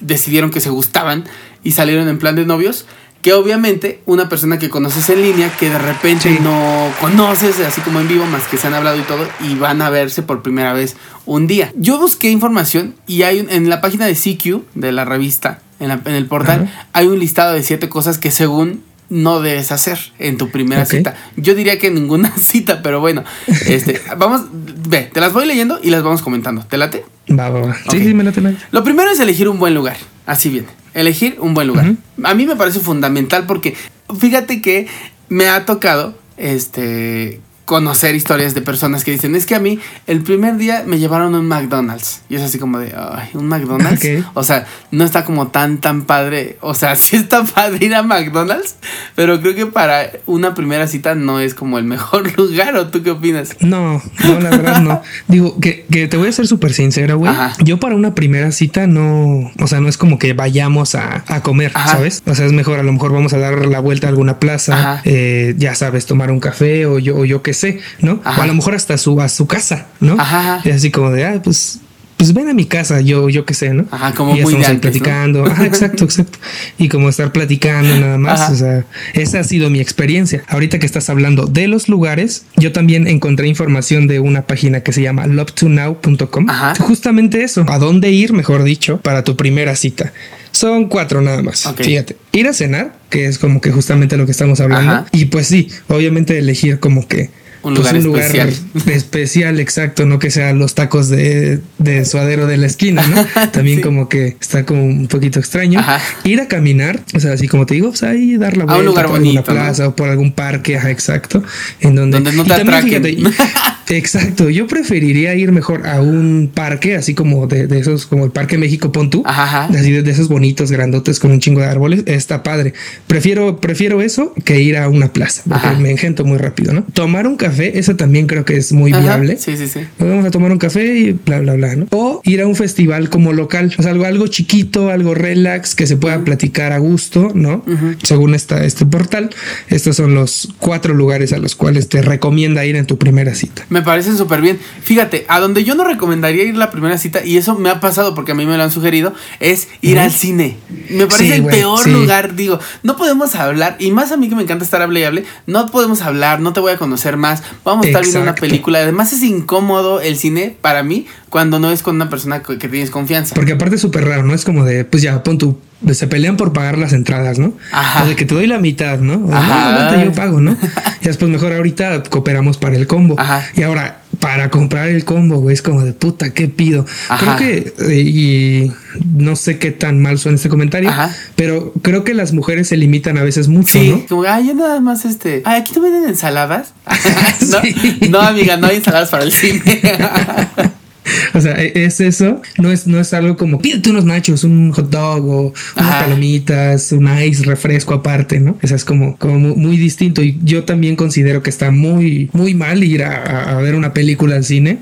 decidieron que se gustaban y salieron en plan de novios. Que obviamente una persona que conoces en línea que de repente Sí. no conoces, así como en vivo, más que se han hablado y todo, y van a verse por primera vez un día. Yo busqué información y hay un- en la página de CQ, de la revista, en, la- en el portal, hay un listado de siete cosas que según no debes hacer en tu primera cita. Yo diría que ninguna cita, pero bueno, este, vamos, ve, te las voy leyendo y las vamos comentando. ¿Te late? Va, va, va. Sí, sí, me late. Lo primero es elegir un buen lugar. Así viene. Elegir un buen lugar. A mí me parece fundamental porque fíjate que me ha tocado este conocer historias de personas que dicen, es que a mí el primer día me llevaron a un McDonald's. Y es así como de, ay, un McDonald's. O sea, no está como tan, tan padre. O sea, sí está padre ir a McDonald's, pero creo que para una primera cita no es como el mejor lugar. ¿O tú qué opinas? No, no, la verdad no. Digo, que, que te voy a ser súper sincera, güey. Yo para una primera cita no, o sea, no es como que vayamos a, a comer, Ajá. ¿sabes? O sea, es mejor, a lo mejor vamos a dar la vuelta a alguna plaza, eh, ya sabes, tomar un café o yo, o yo sé, ¿no? Ajá. O a lo mejor hasta su, a su casa, ¿no? Ajá. Y así como de, ah, pues... Pues ven a mi casa, yo, yo qué sé, ¿no? Ajá, como y ya muy estamos ahí antes, ¿no? platicando. Ajá, exacto, exacto. Y como estar platicando nada más. Ajá. O sea, esa ha sido mi experiencia. Ahorita que estás hablando de los lugares, yo también encontré información de una página que se llama lovetonow.com. Ajá. Justamente eso, a dónde ir, mejor dicho, para tu primera cita. Son cuatro nada más. Fíjate, ir a cenar, que es como que justamente lo que estamos hablando. Ajá. Y pues sí, obviamente elegir como que Un pues, lugar especial. especial, exacto, no que sean los tacos de, de suadero de la esquina, ¿no? También Sí. como que está como un poquito extraño. Ajá. Ir a caminar, o sea, así como te digo, pues ahí dar la A un vuelta lugar por bonito, alguna plaza ¿no? o por algún parque, ajá, exacto, en donde, Donde no te también, atraquen. exacto, yo preferiría ir mejor a un parque, así como de, de esos, como el Parque México Pontú, Ajá, ajá. así de, de esos bonitos, grandotes con un chingo de árboles, está padre. Prefiero, prefiero eso que ir a una plaza, porque me engento muy rápido, ¿no? Tomar un café, eso también creo que es muy Ajá, viable. Sí, sí, sí. Nos vamos a tomar un café y bla, bla, bla, ¿no? O ir a un festival como local, o sea, algo, algo chiquito, algo relax, que se pueda platicar a gusto, ¿no? Según esta, este portal, estos son los cuatro lugares a los cuales te recomienda ir en tu primera cita. Me parecen súper bien. Fíjate, a donde yo no recomendaría ir la primera cita, y eso me ha pasado porque a mí me lo han sugerido, es ir al cine. Me parece Sí, el peor sí. lugar. Digo, no podemos hablar, y más a mí que me encanta estar hable y hable, no podemos hablar, no te voy a conocer más. Vamos a estar viendo una película. Además, es incómodo el cine para mí cuando no es con una persona que, tienes confianza. Porque aparte es súper raro, ¿no? Es como de, pues ya, pon tu... Se pelean por pagar las entradas, ¿no? Ajá. O de que te doy la mitad, ¿no? O, Ajá. no, yo pago, ¿no? y después mejor ahorita cooperamos para el combo. Ajá. Y ahora, para comprar el combo, güey, es como de puta, ¿qué pido? Ajá. Creo que, eh, y no sé qué tan mal suena este comentario, Ajá. pero creo que las mujeres se limitan a veces mucho, Sí, ¿no? como, ay, yo nada más este. Ay, aquí no venden ensaladas. ¿No? Sí. no, amiga, no hay ensaladas para el cine. O sea, e- es eso, no es, no es algo como pídete unos nachos, un hot dog o unas Ajá. palomitas, un ice, refresco aparte, ¿no? O sea, es como, como mu- muy, distinto. Y yo también considero que está muy, muy mal ir a, ver una película al cine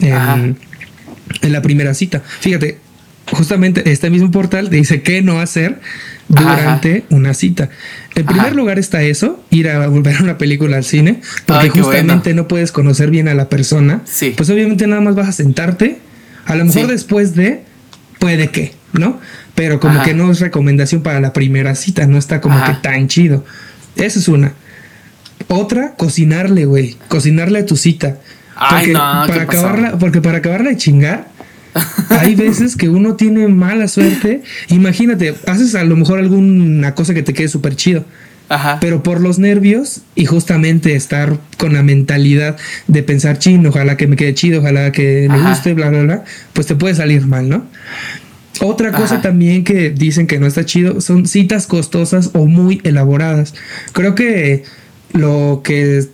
en la primera cita. Fíjate, justamente este mismo portal dice qué no hacer Ajá, durante una cita. En primer Ajá. lugar está eso, ir a volver una película al cine, porque Ay, justamente no puedes conocer bien a la persona. Sí. Pues obviamente nada más vas a sentarte. A lo mejor Sí. después de, puede que, ¿no? Pero como Ajá. que no es recomendación para la primera cita, no está como que tan chido. Esa es una. Otra, cocinarle, güey. Cocinarle a tu cita. Ay, no, ¿qué para acabarla, porque para acabarla de chingar, hay veces que uno tiene mala suerte. Imagínate, haces a lo mejor alguna cosa que te quede súper chido. Ajá. Pero por los nervios y justamente estar con la mentalidad de pensar, chin, ojalá que me quede chido, ojalá que me Ajá. guste, bla, bla, bla, pues te puede salir mal, ¿no? Otra cosa Ajá. también que dicen que no está chido son citas costosas o muy elaboradas. Creo que lo que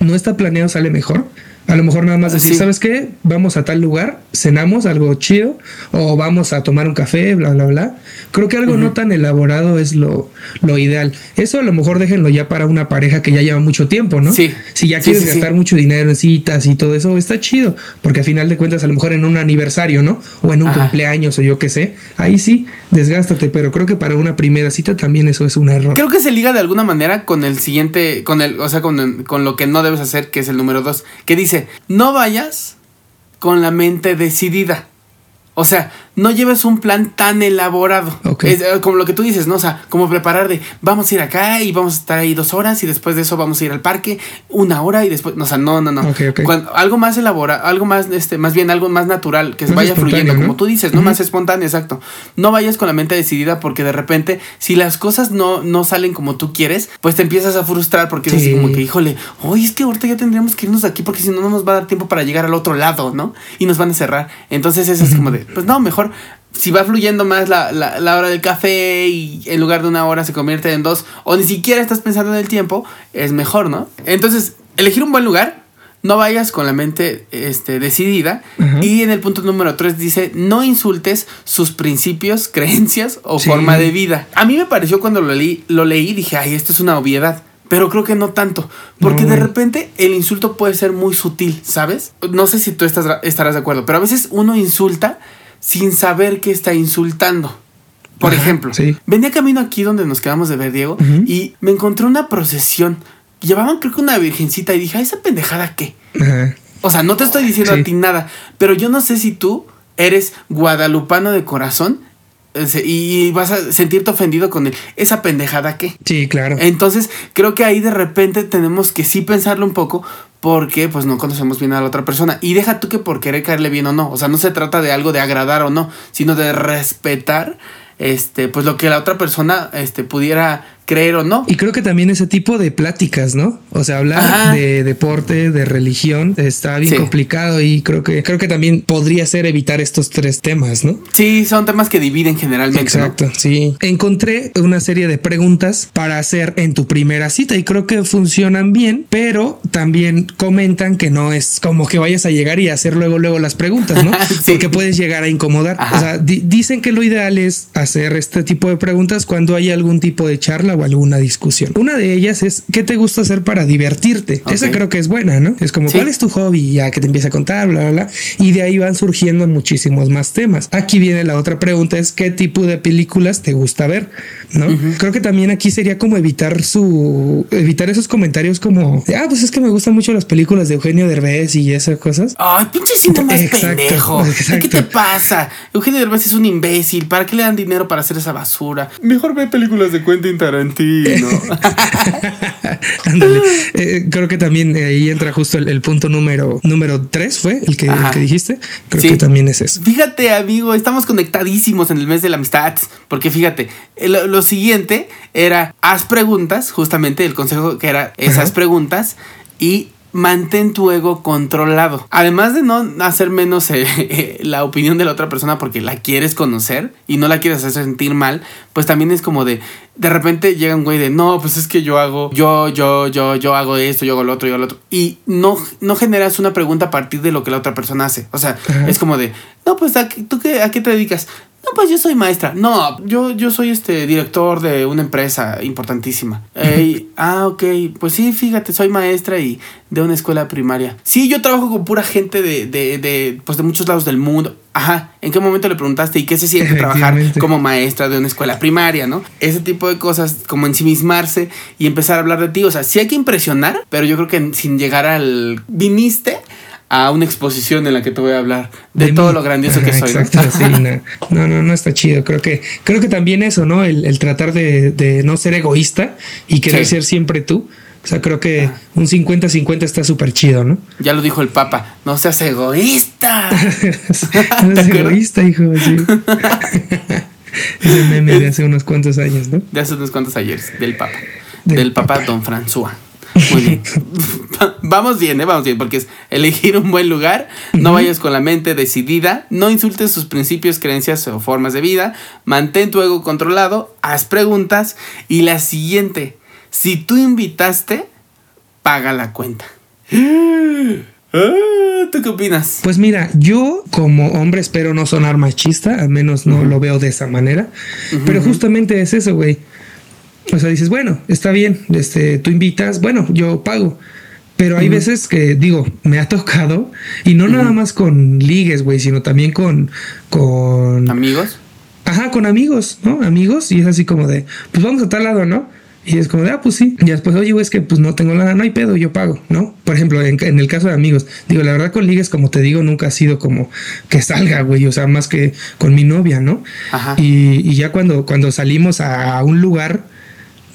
no está planeado sale mejor. A lo mejor nada más decir, Sí. ¿sabes qué? Vamos a tal lugar, cenamos algo chido o vamos a tomar un café, bla, bla, bla. Creo que algo no tan elaborado es lo, lo ideal. Eso a lo mejor déjenlo ya para una pareja que ya lleva mucho tiempo, ¿no? Sí. Si ya Sí, quieres sí, gastar mucho dinero en citas y todo eso, está chido. Porque a final de cuentas, a lo mejor en un aniversario, ¿no? O en un Ajá. cumpleaños o yo qué sé. Ahí sí, desgástate. Pero creo que para una primera cita también eso es un error. Creo que se liga de alguna manera con el siguiente, con el, o sea, con, con lo que no debes hacer, que es el número dos, que dice, no vayas con la mente decidida. O sea, no lleves un plan tan elaborado. Es, eh, como lo que tú dices, ¿no? O sea, como preparar de vamos a ir acá y vamos a estar ahí dos horas y después de eso vamos a ir al parque una hora y después. No, o sea, no, no, no. Cuando- algo más elaborado, algo más, este, más bien algo más natural, que Más vaya fluyendo, ¿no? como tú dices, ¿no? Más espontáneo, exacto. No vayas con la mente decidida porque de repente, si las cosas no, no salen como tú quieres, pues te empiezas a frustrar porque es así Sí. como que, híjole, oye, es que ahorita ya tendríamos que irnos de aquí porque si no, no nos va a dar tiempo para llegar al otro lado, ¿no? Y nos van a cerrar. Entonces, eso es como de, pues no, mejor. Si va fluyendo más la, la, la hora del café y en lugar de una hora se convierte en dos, o ni siquiera estás pensando en el tiempo, es mejor, ¿no? Entonces, elegir un buen lugar, no vayas con la mente este, decidida. Y en el punto número 3 dice, no insultes sus principios, creencias o Sí. forma de vida. A mí me pareció cuando lo leí, lo leí dije, ay, esto es una obviedad. Pero creo que no tanto. Porque No, de repente el insulto puede ser muy sutil, ¿sabes? No sé si tú estás, estarás de acuerdo, pero a veces uno insulta sin saber que está insultando. Por Ajá, ejemplo, sí. venía camino aquí donde nos quedamos de ver, Diego, y me encontré una procesión. Llevaban creo que una virgencita y dije, "¿Ah, ¿esa pendejada qué? O sea, no te estoy diciendo Sí. a ti nada, pero yo no sé si tú eres guadalupano de corazón y vas a sentirte ofendido con él. ¿Esa pendejada qué? Sí, claro. Entonces, creo que ahí de repente tenemos que sí pensarlo un poco porque pues no conocemos bien a la otra persona. Y deja tú que por querer caerle bien o no. O sea, no se trata de algo de agradar o no, sino de respetar este pues lo que la otra persona este pudiera creer o no. Y creo que también ese tipo de pláticas, ¿no? O sea, hablar Ajá. de deporte, de religión, está bien Sí. complicado y creo que creo que también podría ser evitar estos tres temas, ¿no? Sí, son temas que dividen generalmente. ¿no? Exacto, sí. Encontré una serie de preguntas para hacer en tu primera cita y creo que funcionan bien, pero también comentan que no es como que vayas a llegar y hacer luego luego las preguntas, ¿no? Sí. Porque puedes llegar a incomodar. Ajá. O sea, di- dicen que lo ideal es hacer este tipo de preguntas cuando hay algún tipo de charla o alguna discusión. Una de ellas es ¿qué te gusta hacer para divertirte? Esa creo que es buena, ¿no? Es como Sí. ¿cuál es tu hobby? Ya que te empieza a contar, bla, bla, bla. Y de ahí van surgiendo muchísimos más temas. Aquí viene la otra pregunta, es ¿qué tipo de películas te gusta ver? ¿No? Creo que también aquí sería como evitar su... evitar esos comentarios como, ah, pues es que me gustan mucho las películas de Eugenio Derbez y esas cosas. Ay, pinche cine más Exacto, pendejo. exacto. ¿Qué te pasa? Eugenio Derbez es un imbécil. ¿Para qué le dan dinero para hacer esa basura? Mejor ve películas de Quentin Tarantino. Ándale. Eh, creo que también eh, ahí entra justo el, el punto número número tres fue el que, el Ajá. que dijiste. Creo Sí. que también es eso. Fíjate, amigo, estamos conectadísimos en el mes de la amistad. Porque fíjate, eh, lo, lo siguiente era haz preguntas, justamente el consejo que era esas Ajá. preguntas y mantén tu ego controlado. Además de no hacer menos eh, la opinión de la otra persona porque la quieres conocer y no la quieres hacer sentir mal, pues también es como de, de repente llega un güey de, no, pues es que yo hago, yo, yo, yo, yo hago esto, yo hago lo otro, yo hago lo otro. Y no, no generas una pregunta a partir de lo que la otra persona hace. O sea, Ajá. es como de, no, pues ¿a qué- ¿tú qué, a qué te dedicas? No, pues yo soy maestra. No, yo, yo soy este director de una empresa importantísima. Ey, ah, ok. Pues sí, fíjate, soy maestra y de una escuela primaria. Sí, yo trabajo con pura gente de, de, de, pues de muchos lados del mundo. Ajá. ¿En qué momento le preguntaste y qué se siente trabajar como maestra de una escuela primaria, no? Ese tipo de cosas, como ensimismarse y empezar a hablar de ti. O sea, sí hay que impresionar, pero yo creo que sin llegar al. Viniste a una exposición en la que te voy a hablar de, todo mí. lo grandioso que soy. ¿no? Exacto, sí, no, no, no, no está chido. Creo que, creo que también eso, ¿no? El, el tratar de, de no ser egoísta y querer Sí. ser siempre tú. O sea, creo que un 50-50 está súper chido, ¿no? Ya lo dijo el Papa, no seas egoísta. no ¿Te es acuerdas? egoísta, hijo. Sí. Ese meme de hace unos cuantos años, ¿no? De hace unos cuantos ayeres, del Papa. Del Del, Papa Don François. Muy bien. vamos bien, ¿eh? Vamos bien, porque es elegir un buen lugar. No vayas con la mente decidida. No insultes sus principios, creencias o formas de vida. Mantén tu ego controlado. Haz preguntas. Y la siguiente: si tú invitaste, paga la cuenta. Ah, ¿Tú qué opinas? Pues mira, yo como hombre espero no sonar machista, al menos no lo veo de esa manera, pero justamente es eso, güey. O sea, dices, bueno, está bien, este, tú invitas, bueno, yo pago. Pero hay veces que digo, me ha tocado y no nada más con ligues, güey, sino también con con Amigos. Ajá, con amigos, ¿no? Amigos, y es así como de, pues vamos a tal lado, ¿no? Y es como de, ah, pues sí. Y después, oye, güey, es que pues no tengo lana, no hay pedo, yo pago, ¿no? Por ejemplo, en, en el caso de amigos, digo, la verdad con ligues, como te digo, nunca ha sido como que salga, güey, o sea, más que con mi novia, ¿no? Ajá. Y, y ya cuando, cuando salimos a un lugar,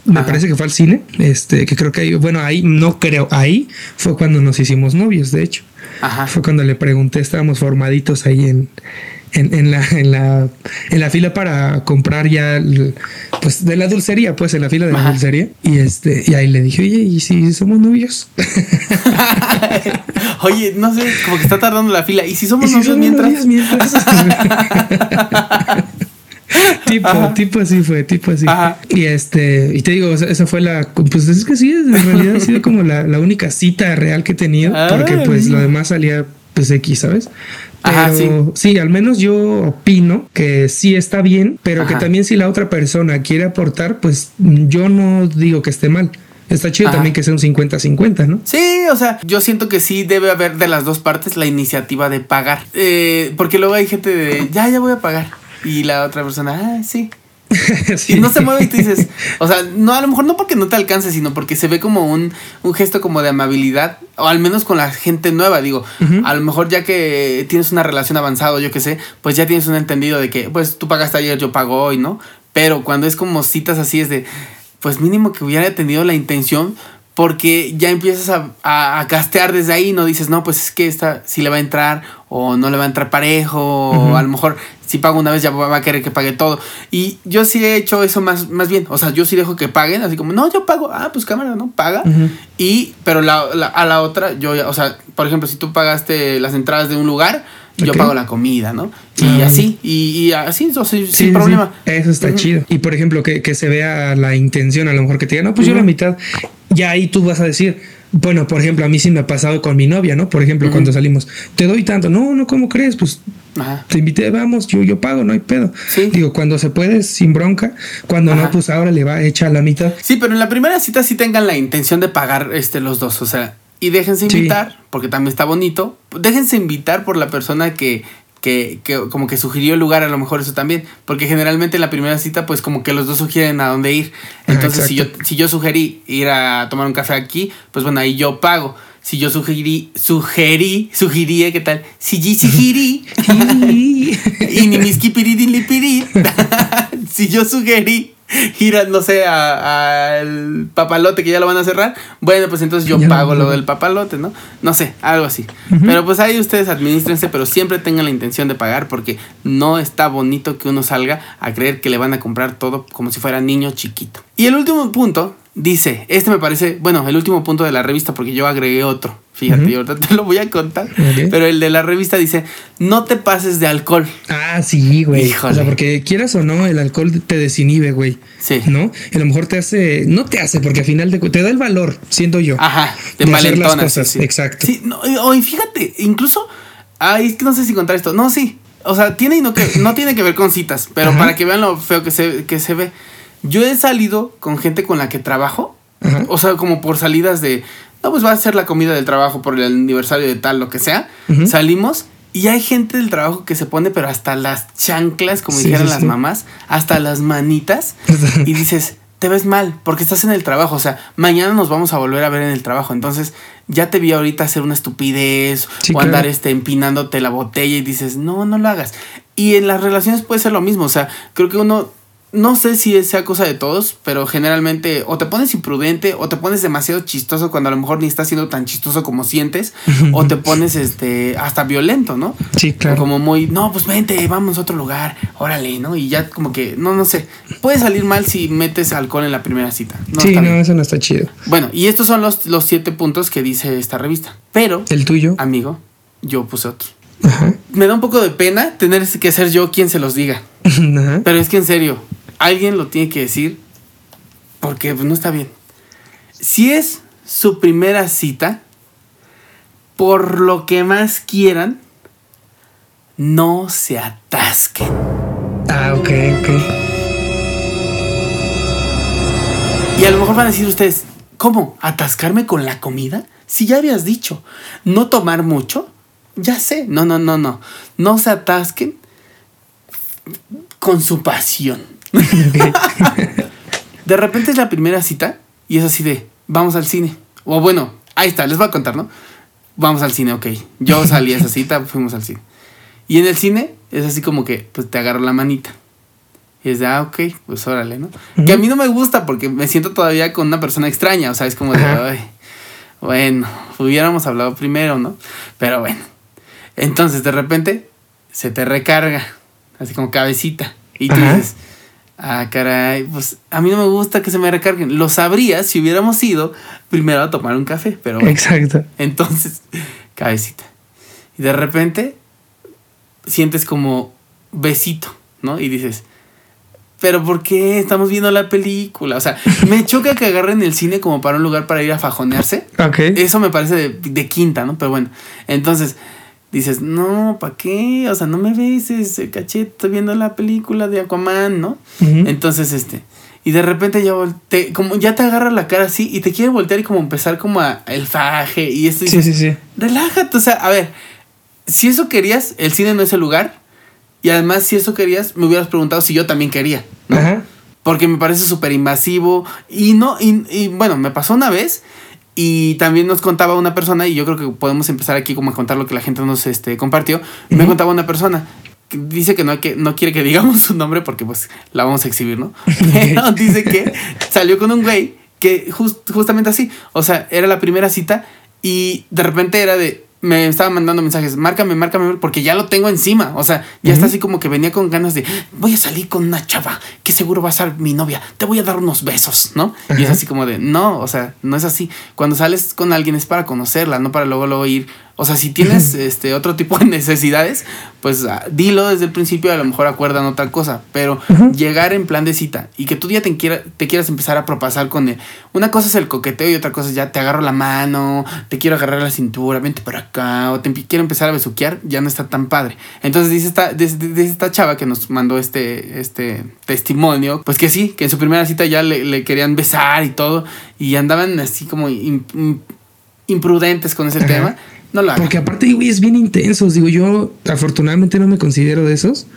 me Ajá. parece que fue al cine, este, que creo que ahí, bueno, ahí no creo, ahí fue cuando nos hicimos novios, de hecho. Ajá. Fue cuando le pregunté, estábamos formaditos ahí en, en, en la, en, la, en la fila para comprar ya, el- pues de la dulcería, pues en la fila de la dulcería. Y este, y ahí le dije, oye, ¿y si somos novios? Oye, no sé, como que está tardando la fila. ¿Y si ¿Y somos si novios somos mientras? novios mientras? tipo, Ajá. tipo así fue, tipo así. Ajá. Y este, y te digo, esa fue la, pues es que sí, en realidad ha sido como la, la única cita real que he tenido, porque Ay. pues lo demás salía pues X, ¿sabes? Ajá, Pero sí. al menos yo opino que sí está bien, pero que también si la otra persona quiere aportar, pues yo no digo que esté mal. Está chido Ajá. también que sea un 50-50, ¿no? Sí, o sea, yo siento que sí debe haber de las dos partes la iniciativa de pagar. Eh, porque luego hay gente de, ya, ya voy a pagar. Y la otra persona, ah, sí. Sí. Y no se mueve y tú dices, o sea, no, a lo mejor no porque no te alcance, sino porque se ve como un, un gesto como de amabilidad, o al menos con la gente nueva, digo, a lo mejor ya que tienes una relación avanzada, yo qué sé, pues ya tienes un entendido de que, pues tú pagaste ayer, yo pago hoy, ¿no? Pero cuando es como citas así es de, pues mínimo que hubiera tenido la intención, porque ya empiezas a, a, desde ahí, no dices, no, pues es que esta sí le va a entrar o no le va a entrar parejo, o a lo mejor si pago una vez ya va a querer que pague todo. Y yo sí he hecho eso más, más bien, o sea, yo sí dejo que paguen, así como, no, yo pago, ah, pues cámara, ¿no? Paga. Y, pero la, la- a la otra, yo, ya- o sea, por ejemplo, si tú pagaste las entradas de un lugar, yo pago la comida, ¿no? Y Ah, así, y, y así, Sí, sin sí, problema. sí. Eso está chido. Y por ejemplo, que, que se vea la intención, a lo mejor que te diga, no, pues yo la mitad. Ya ahí tú vas a decir, bueno, por ejemplo, a mí sí me ha pasado con mi novia, ¿no? Por ejemplo, cuando salimos, te doy tanto. No, no, ¿cómo crees? Pues Ajá. te invité, vamos, yo, yo pago, no hay pedo. Sí. Digo, cuando se puede, sin bronca. Cuando Ajá. no, pues ahora le va a echar la mitad. Sí, pero en la primera cita sí tengan la intención de pagar este, los dos, o sea, y déjense Sí. invitar, porque también está bonito. Déjense invitar por la persona que, que, que como que sugirió el lugar, a lo mejor eso también, porque generalmente en la primera cita, pues como que los dos sugieren a dónde ir. Entonces, si yo, si yo sugerí ir a tomar un café aquí, pues bueno, ahí yo pago. Si yo sugerí, sugerí, sugerí, ¿qué tal? Si yo sugerí, y ni mis si yo sugerí ir a, no sé, a- al papalote que ya lo van a cerrar, bueno, pues entonces yo Ya pago lo del papalote, ¿no? No sé, algo así. Pero pues ahí ustedes administrense, pero siempre tengan la intención de pagar porque no está bonito que uno salga a creer que le van a comprar todo como si fuera niño chiquito. Y el último punto dice, este me parece, bueno, el último punto de la revista porque yo agregué otro. Fíjate, Ujú. y ahorita te lo voy a contar. Pero el de la revista dice, no te pases de alcohol. Ah, sí, güey. Híjole. O sea, porque quieras o no, el alcohol te desinhibe, güey. Sí. ¿No? A lo mejor te hace, no te hace, porque al final de, te da el valor, siento yo. Ajá, te De hacer las cosas, sí, sí. exacto. Sí, no, y- o y fíjate, incluso, ay, es que no sé si contar esto. No, sí. O sea, tiene y no, que, no tiene que ver con citas, pero Ajá. para que vean lo feo que se, que se ve. Yo he salido con gente con la que trabajo, o sea, como por salidas de, no, pues va a ser la comida del trabajo por el aniversario de tal, lo que sea. Salimos y hay gente del trabajo que se pone, pero hasta las chanclas, como Sí, sí, las sí. mamás, hasta las manitas. y dices, te ves mal porque estás en el trabajo. O sea, mañana nos vamos a volver a ver en el trabajo. Entonces, ya te vi ahorita hacer una estupidez Sí, o andar este, empinándote la botella y dices, no, no lo hagas. Y en las relaciones puede ser lo mismo. O sea, creo que uno. No sé si sea cosa de todos, pero generalmente o te pones imprudente o te pones demasiado chistoso cuando a lo mejor ni estás siendo tan chistoso como sientes o te pones este hasta violento, ¿no? Sí, claro. Como muy, no, pues vente, vamos a otro lugar, órale, ¿no? Y ya como que, no, no sé. Puede salir mal si metes alcohol en la primera cita. No, sí, no, bien. eso no está chido. Bueno, y estos son los, los siete puntos que dice esta revista. Pero, El tuyo. amigo, yo puse otro. Ajá. Me da un poco de pena tener que ser yo quien se los diga. Ajá. Pero es que en serio, alguien lo tiene que decir porque pues, no está bien. Si es su primera cita, por lo que más quieran, no se atasquen. Ah, ok, ok. Y a lo mejor van a decir ustedes, ¿cómo? ¿Atascarme con la comida? Si ya habías dicho, no tomar mucho, ya sé. No, no, no, no. No se atasquen con su pasión. de repente es la primera cita y es así de, vamos al cine. O bueno, ahí está, les voy a contar, ¿no? Vamos al cine, ok. Yo salí a esa cita, fuimos al cine. Y en el cine es así como que, pues te agarro la manita. Y es de, ah, ok, pues órale, ¿no? Que a mí no me gusta porque me siento todavía con una persona extraña, o sea, es como de, ay, bueno, hubiéramos hablado primero, ¿no? Pero bueno. Entonces, de repente, se te recarga, así como cabecita. Y tú Ajá. dices, ah, caray, pues a mí no me gusta que se me recarguen. Lo sabrías si hubiéramos ido primero a tomar un café, pero bueno. Exacto. Entonces, cabecita. Y de repente sientes como besito, ¿no? Y dices, pero ¿por qué estamos viendo la película? O sea, me choca que agarren el cine como para un lugar para ir a fajonearse. Ok. Eso me parece de, de quinta, ¿no? Pero bueno, entonces dices, no, ¿para qué? O sea, no me beses, cachete, estoy viendo la película de Aquaman, ¿no? Entonces, este, y de repente ya volte, como ya te agarra la cara así y te quiere voltear y como empezar como a el faje y esto y Sí, sí, sí. relájate, o sea, a ver, si eso querías, el cine no es el lugar. Y además, si eso querías, me hubieras preguntado si yo también quería. ¿no? Ajá. Porque me parece súper invasivo. Y no, y, y bueno, me pasó una vez. Y también nos contaba una persona, y yo creo que podemos empezar aquí como a contar lo que la gente nos este, compartió. Me contaba una persona que dice que no, que no quiere que digamos su nombre porque pues la vamos a exhibir, ¿no? Pero dice que salió con un güey que justamente así, o sea, era la primera cita y de repente era de, me estaba mandando mensajes, márcame, márcame, porque ya lo tengo encima. O sea, ya está así como que venía con ganas de, voy a salir con una chava que seguro va a ser mi novia, te voy a dar unos besos, ¿no? Y es así como de, no, o sea, no es así. Cuando sales con alguien es para conocerla, no para luego, luego ir o sea, si tienes este otro tipo de necesidades, pues ah, dilo desde el principio, a lo mejor acuerdan otra cosa, pero llegar en plan de cita y que tú ya te, quiera, te quieras empezar a propasar con él. Una cosa es el coqueteo y otra cosa es ya te agarro la mano, te quiero agarrar la cintura, vente para acá, o te quiero empezar a besuquear, ya no está tan padre. Entonces dice esta, dice, esta chava que nos mandó este, este testimonio, pues que sí, que en su primera cita ya le, querían besar y todo, y andaban así como imprudentes con ese tema. No lo Porque aparte, güey, es bien intenso. Digo, yo afortunadamente no me considero de esos.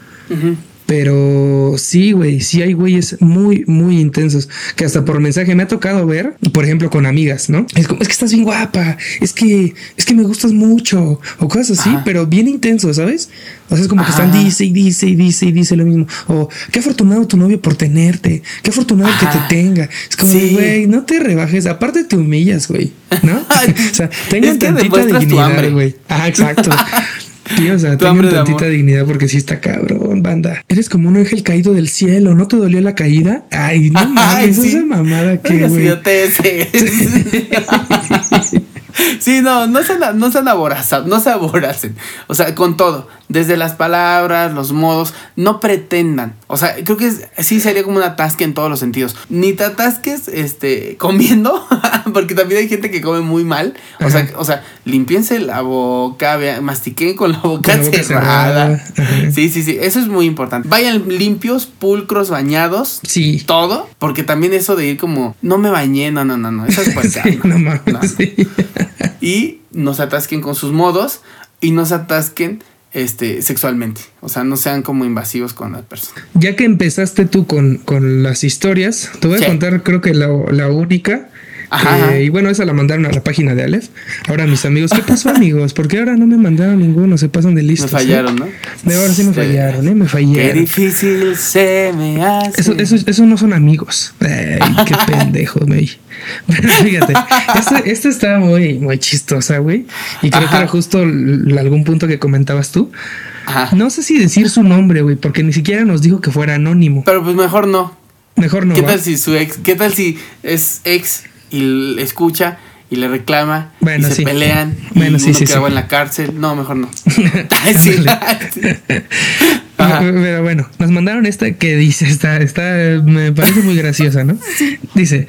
Pero sí, güey, sí hay güeyes muy, muy intensos que hasta por mensaje me ha tocado ver, por ejemplo, con amigas, ¿no? Es como, es que estás bien guapa, es que, es que me gustas mucho, o cosas así, pero bien intenso, ¿sabes? O sea, es como que están dice y dice y dice y dice lo mismo. O qué afortunado tu novio por tenerte, qué afortunado que te tenga. Es como, güey, no te rebajes, aparte te humillas, güey, ¿no? o sea, tengan tantita dignidad, güey. Ah, exacto. Tío, o sea, tengan tantita dignidad porque sí está cabrón, banda. Eres como un ángel caído del cielo, ¿no te dolió la caída? Ay, no mames, sí. esa mamada que, güey. Sí, no, no se, no se aborazan, no se aboracen. O sea, con todo, desde las palabras, los modos, no pretendan. O sea, creo que sí sería como un atasque en todos los sentidos. Ni te atasques este, comiendo, porque también hay gente que come muy mal. O sea, o sea, limpiense la boca, mastiquen con la boca, cerrada. Sí, sí, sí, eso es muy importante. Vayan limpios, pulcros, bañados. Sí. Todo, porque también eso de ir como, no me bañé, no, no, no, no, eso es pues, no, no, y no se atasquen con sus modos y no se atasquen este, sexualmente. O sea, no sean como invasivos con la persona. Ya que empezaste tú con, con las historias, te voy a contar, creo que la, la única Ajá, y bueno, esa la mandaron a la página de Aleph. Ahora mis amigos, ¿qué pasó amigos? Porque ahora no me mandaron ninguno, se pasan de listos. Me fallaron, ¿no? De ahora sí me fallaron, ¿eh? Me fallaron. Qué difícil se me hace. Eso, eso, eso no son amigos. Ay, qué pendejo, güey. Pero fíjate, esta este está muy, muy chistosa, güey. Y creo que era justo algún punto que comentabas tú. Ajá. No sé si decir su nombre, güey, porque ni siquiera nos dijo que fuera anónimo. Pero pues mejor no. Mejor no. ¿Qué tal si su ex? ¿Qué tal si es ex y le escucha y le reclama y se pelean bueno, y sí, uno sí, en la cárcel. No, mejor no. Pero bueno, nos mandaron esta que dice, está, está, me parece muy graciosa, ¿no? Dice,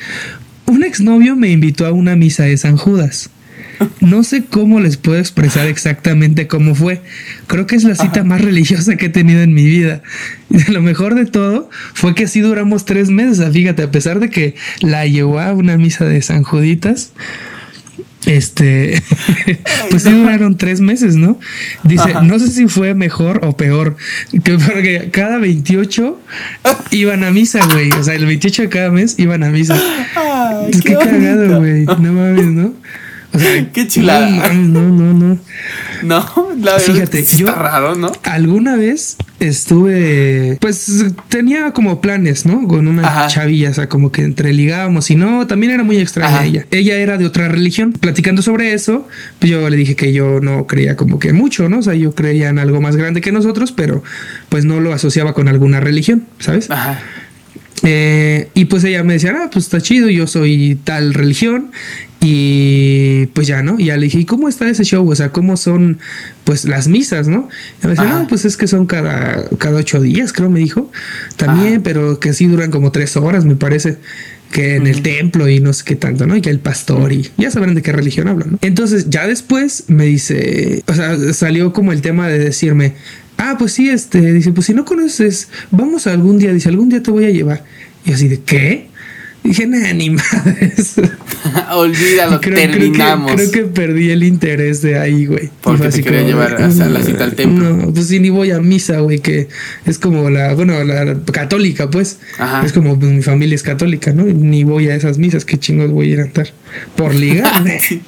un exnovio me invitó a una misa de San Judas. No sé cómo les puedo expresar exactamente cómo fue. Creo que es la cita más religiosa que he tenido en mi vida. Y lo mejor de todo fue que así duramos tres meses. Fíjate, a pesar de que la llevó a una misa de San Juditas, este, pues sí duraron tres meses, ¿no? Dice, no sé si fue mejor o peor, que porque cada 28 iban a misa, güey. O sea, el 28 de cada mes iban a misa. es que cagado, güey. No mames, ¿no? Qué chulada. No, no, no. No, la Fíjate, yo raro, ¿no? Alguna vez estuve, pues tenía como planes, ¿no? Con una chavilla, o sea, como que entre ligábamos y no, también era muy extraña ella. Ella era de otra religión. Platicando sobre eso, pues yo le dije que yo no creía como que mucho, ¿no? O sea, yo creía en algo más grande que nosotros, pero pues no lo asociaba con alguna religión, ¿sabes? Ajá. Eh, y pues ella me decía, ah, pues está chido, yo soy tal religión y pues ya, ¿no? Y ya le dije, ¿y cómo está ese show? O sea, ¿cómo son pues las misas, ¿no? Y me decía, no, pues es que son cada, cada ocho días, creo me dijo. También, pero que sí duran como tres horas, me parece que en el templo y no sé qué tanto, ¿no? Y que el pastor y ya sabrán de qué religión hablan, ¿no? Entonces, ya después me dice, o sea, salió como el tema de decirme, ah, pues sí, este, dice, pues si no conoces, vamos algún día, dice, algún día te voy a llevar. Y así de, ¿qué? Dije, nada, ni madres. olvídalo, Creo, creo que, terminamos. creo que perdí el interés de ahí, güey. Porque te quería como llevar hasta la cita al templo. No, pues sí, ni voy a misa, güey, que es como la, bueno, la católica, pues. Ajá. Es como pues, mi familia es católica, ¿no? Ni voy a esas misas, qué chingos voy a ir a andar. Por ligar.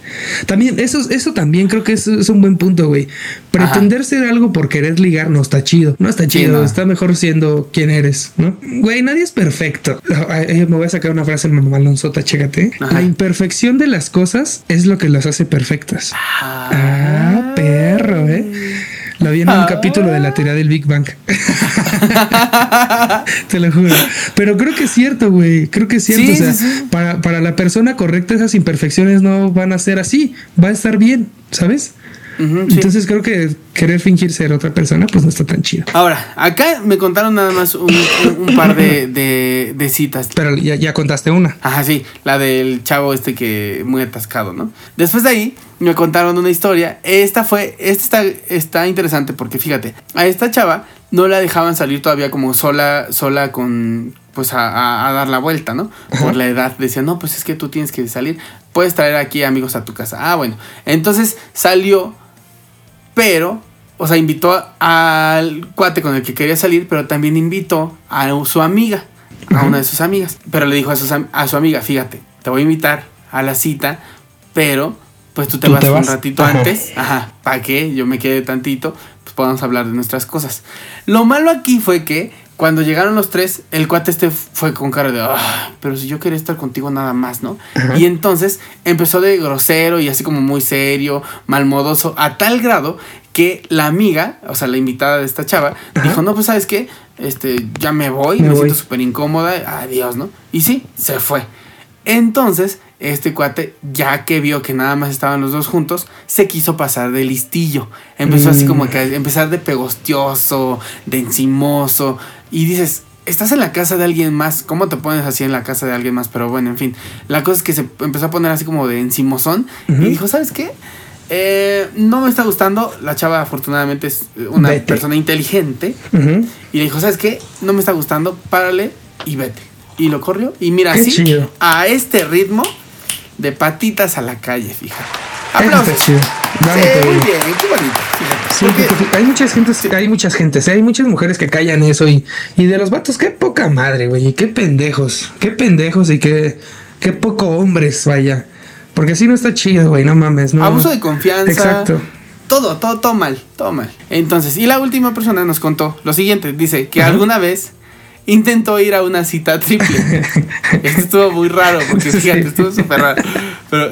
También, eso, eso también creo que es, es un buen punto, güey. Pretender ser algo por querer ligar no está chido. No está Sí, chido. no. Está mejor siendo quien eres, ¿no? Güey, nadie es perfecto. Ay, Me voy a sacar una frase mamalonzota, chécate. Ajá. La imperfección de las cosas es lo que las hace perfectas. Ah, perro, ¿eh? Lo vi en un Ah. capítulo de la teoría del Big Bang. Te lo juro. Pero creo que es cierto, güey. Creo que es cierto. Sí, o sea, sí, sí. Para, para la persona correcta, esas imperfecciones no van a ser así. Va a estar bien, ¿sabes? Entonces creo que querer fingir ser otra persona, pues no está tan chido. Ahora, acá me contaron nada más un, un- un par de, de- de citas. Pero ya, ya contaste una. Ajá, sí, la del chavo este que muy atascado, ¿no? Después de ahí me contaron una historia. Esta fue, esta está, está interesante porque fíjate, a esta chava no la dejaban salir todavía como sola, sola con, pues a, a- a dar la vuelta, ¿no? Por la edad. Decían, no, pues es que tú tienes que salir, puedes traer aquí amigos a tu casa. Ah, bueno. Entonces salió, pero, o sea, invitó al cuate con el que quería salir, pero también invitó a su amiga, a una de sus amigas. Pero le dijo a, sus a su amiga, fíjate, te voy a invitar a la cita, pero pues tú te Tú vas te un ratito Ajá. antes, ajá, para que yo me quede tantito, pues podamos hablar de nuestras cosas. Lo malo aquí fue que cuando llegaron los tres, el cuate este fue con cara de, "Ah, pero si yo quería estar contigo nada más, ¿no? Y entonces empezó de grosero y así como muy serio, malmodoso, a tal grado que la amiga, o sea, la invitada de esta chava, dijo, no, pues sabes qué, este, ya me voy, Me me, voy. siento súper incómoda, adiós, ¿no? Y sí, se fue. Entonces, este cuate, ya que vio que nada más estaban los dos juntos, se quiso pasar de listillo. Empezó así Mm. como que a empezar de pegostioso, de encimoso. Y dices, estás en la casa de alguien más. ¿Cómo te pones así en la casa de alguien más? Pero bueno, en fin. La cosa es que se empezó a poner así como de encimosón. Y dijo, ¿sabes qué? Eh, no me está gustando. La chava afortunadamente es una Vete. persona inteligente. Y le dijo, ¿sabes qué? No me está gustando, párale y vete. Y lo corrió. Y mira, Qué así, chido. a este ritmo, de patitas a la calle, fíjate. Aplausos. Sí, muy bien, qué bonito. Fíjate. Sí, Porque- porque hay muchas gentes, hay muchas gentes, ¿eh? hay muchas mujeres que callan eso y, y de los vatos, qué poca madre, güey, y qué pendejos, qué pendejos y qué, qué poco hombres, vaya. Porque así no está chido, güey, no mames, no. Abuso de confianza. Exacto. Todo, todo, todo mal, todo mal. Entonces, y la última persona nos contó lo siguiente. Dice que Ajá. alguna vez intentó ir a una cita triple. Esto estuvo muy raro, porque Sí. fíjate, estuvo súper raro. Pero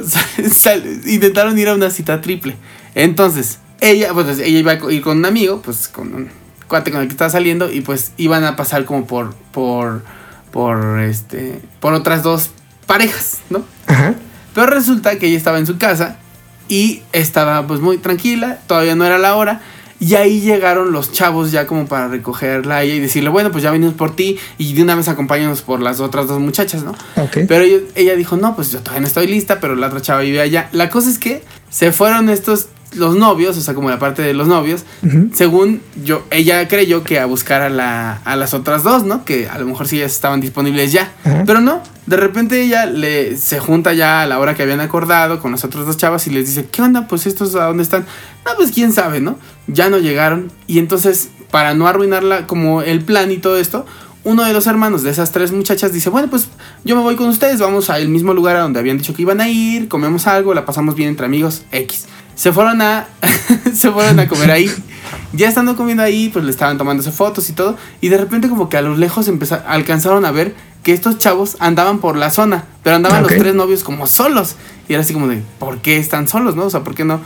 intentaron ir a una cita triple. Entonces, ella, pues ella iba a ir con un amigo, pues con un cuate con el que estaba saliendo, y pues iban a pasar como por, por, por, este, por otras dos parejas, ¿no? Ajá. Pero resulta que ella estaba en su casa y estaba pues muy tranquila, todavía no era la hora. Y ahí llegaron los chavos ya como para recogerla a ella y decirle, bueno, pues ya venimos por ti y de una vez acompáñanos por las otras dos muchachas, ¿no? Ok. Pero ella, ella dijo, no, pues yo todavía no estoy lista, pero la otra chava vive allá. La cosa es que se fueron estos, los novios, o sea, como la parte de los novios, según yo, ella creyó que a buscar a, la, a las otras dos, ¿no? Que a lo mejor sí ya estaban disponibles ya. Pero no, de repente ella le, se junta ya a la hora que habían acordado con las otras dos chavas y les dice, ¿qué onda? Pues estos a dónde están. No, pues quién sabe, ¿no? Ya no llegaron. Y entonces, para no arruinarla como el plan y todo esto, uno de los hermanos de esas tres muchachas dice, bueno, pues yo me voy con ustedes, vamos al mismo lugar a donde habían dicho que iban a ir, comemos algo, la pasamos bien entre amigos, X. Se fueron a, se fueron a comer ahí. Ya estando comiendo ahí, pues le estaban tomándose fotos y todo. Y de repente como que a lo lejos alcanzaron a ver que estos chavos andaban por la zona. Pero andaban los tres novios como solos. Y era así como de, ¿por qué están solos, no? O sea, ¿por qué no?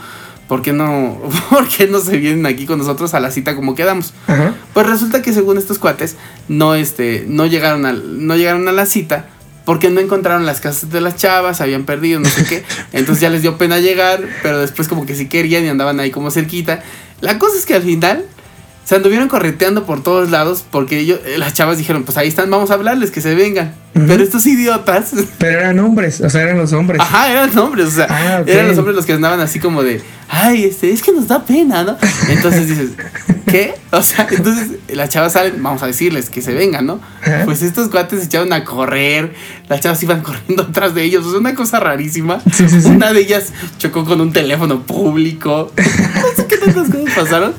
¿Por qué no? ¿Por qué no se vienen aquí con nosotros a la cita como quedamos? Pues resulta que según estos cuates, no, este, no, llegaron al, no llegaron a la cita porque no encontraron las casas de las chavas, habían perdido, no sé qué. Entonces ya les dio pena llegar, pero después como que sí querían y andaban ahí como cerquita. La cosa es que al final se anduvieron correteando por todos lados porque ellos, eh, las chavas dijeron, pues ahí están, vamos a hablarles, que se vengan. Ujú. Pero estos idiotas, Pero eran hombres, o sea, eran los hombres. ajá, eran hombres, o sea, Ah, eran los hombres los que andaban así como de, ay, este, es que nos da pena, ¿no? Entonces dices, ¿qué? O sea, entonces las chavas salen, vamos a decirles que se vengan, ¿no? Pues estos cuates se echaron a correr, las chavas iban corriendo atrás de ellos, o sea, una cosa rarísima. Sí, sí, sí. Una de ellas chocó con un teléfono público. Tantas cosas pasaron.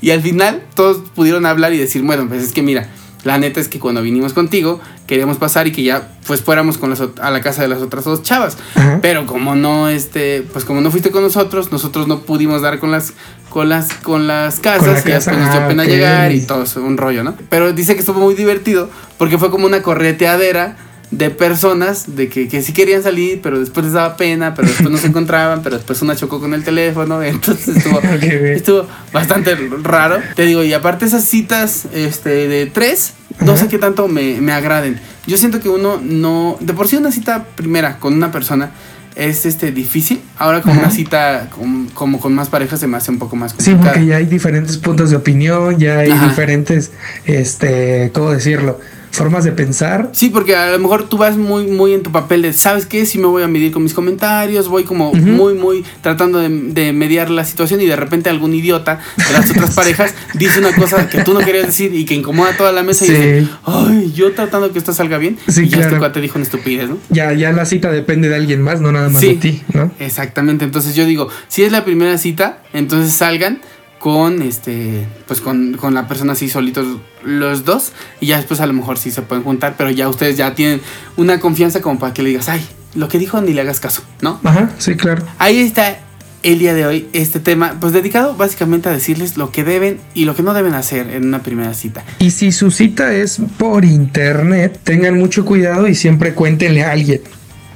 Y al final todos pudieron hablar y decir, bueno, pues es que mira, la neta es que cuando vinimos contigo queríamos pasar y que ya pues fuéramos con las, a la casa de las otras dos chavas. Ajá. Pero como no, este, pues como no fuiste con nosotros, nosotros no pudimos dar con las, con las, con las casas Con la y casa, después nos dio ah, pena llegar y todo eso, un rollo, ¿no? Pero dice que estuvo muy divertido porque fue como una correteadera de personas de que, que sí querían salir, pero después les daba pena, pero después no se encontraban, pero después una chocó con el teléfono, entonces estuvo, estuvo bastante raro. Te digo, y aparte esas citas este, de tres, no Ajá. sé qué tanto me, me agraden. Yo siento que uno no, de por sí una cita primera con una persona es este difícil, ahora con Ajá. una cita con- como con más parejas se me hace un poco más Sí, complicada. porque ya hay diferentes puntos de opinión, ya hay Ajá. diferentes, este, ¿cómo decirlo? Formas de pensar. Sí, porque a lo mejor tú vas muy, muy en tu papel de, ¿sabes qué? Si me voy a medir con mis comentarios, voy como muy, muy tratando de, de mediar la situación y de repente algún idiota de las otras parejas dice una cosa que tú no querías decir y que incomoda a toda la mesa Sí. y dice, ay, yo tratando que esto salga bien Sí, y ya este cuate dijo una estupidez, ¿no? Ya, ya la cita depende de alguien más, no nada más Sí. de ti, ¿no? Exactamente, entonces yo digo, si es la primera cita, entonces salgan con este, pues con, con la persona así solitos los dos y ya después a lo mejor sí se pueden juntar, pero ya ustedes ya tienen una confianza como para que le digas, ay, lo que dijo ni le hagas caso, ¿no? Ajá, sí, claro. Ahí está el día de hoy este tema, pues dedicado básicamente a decirles lo que deben y lo que no deben hacer en una primera cita. Y si su cita es por internet, tengan mucho cuidado y siempre cuéntenle a alguien.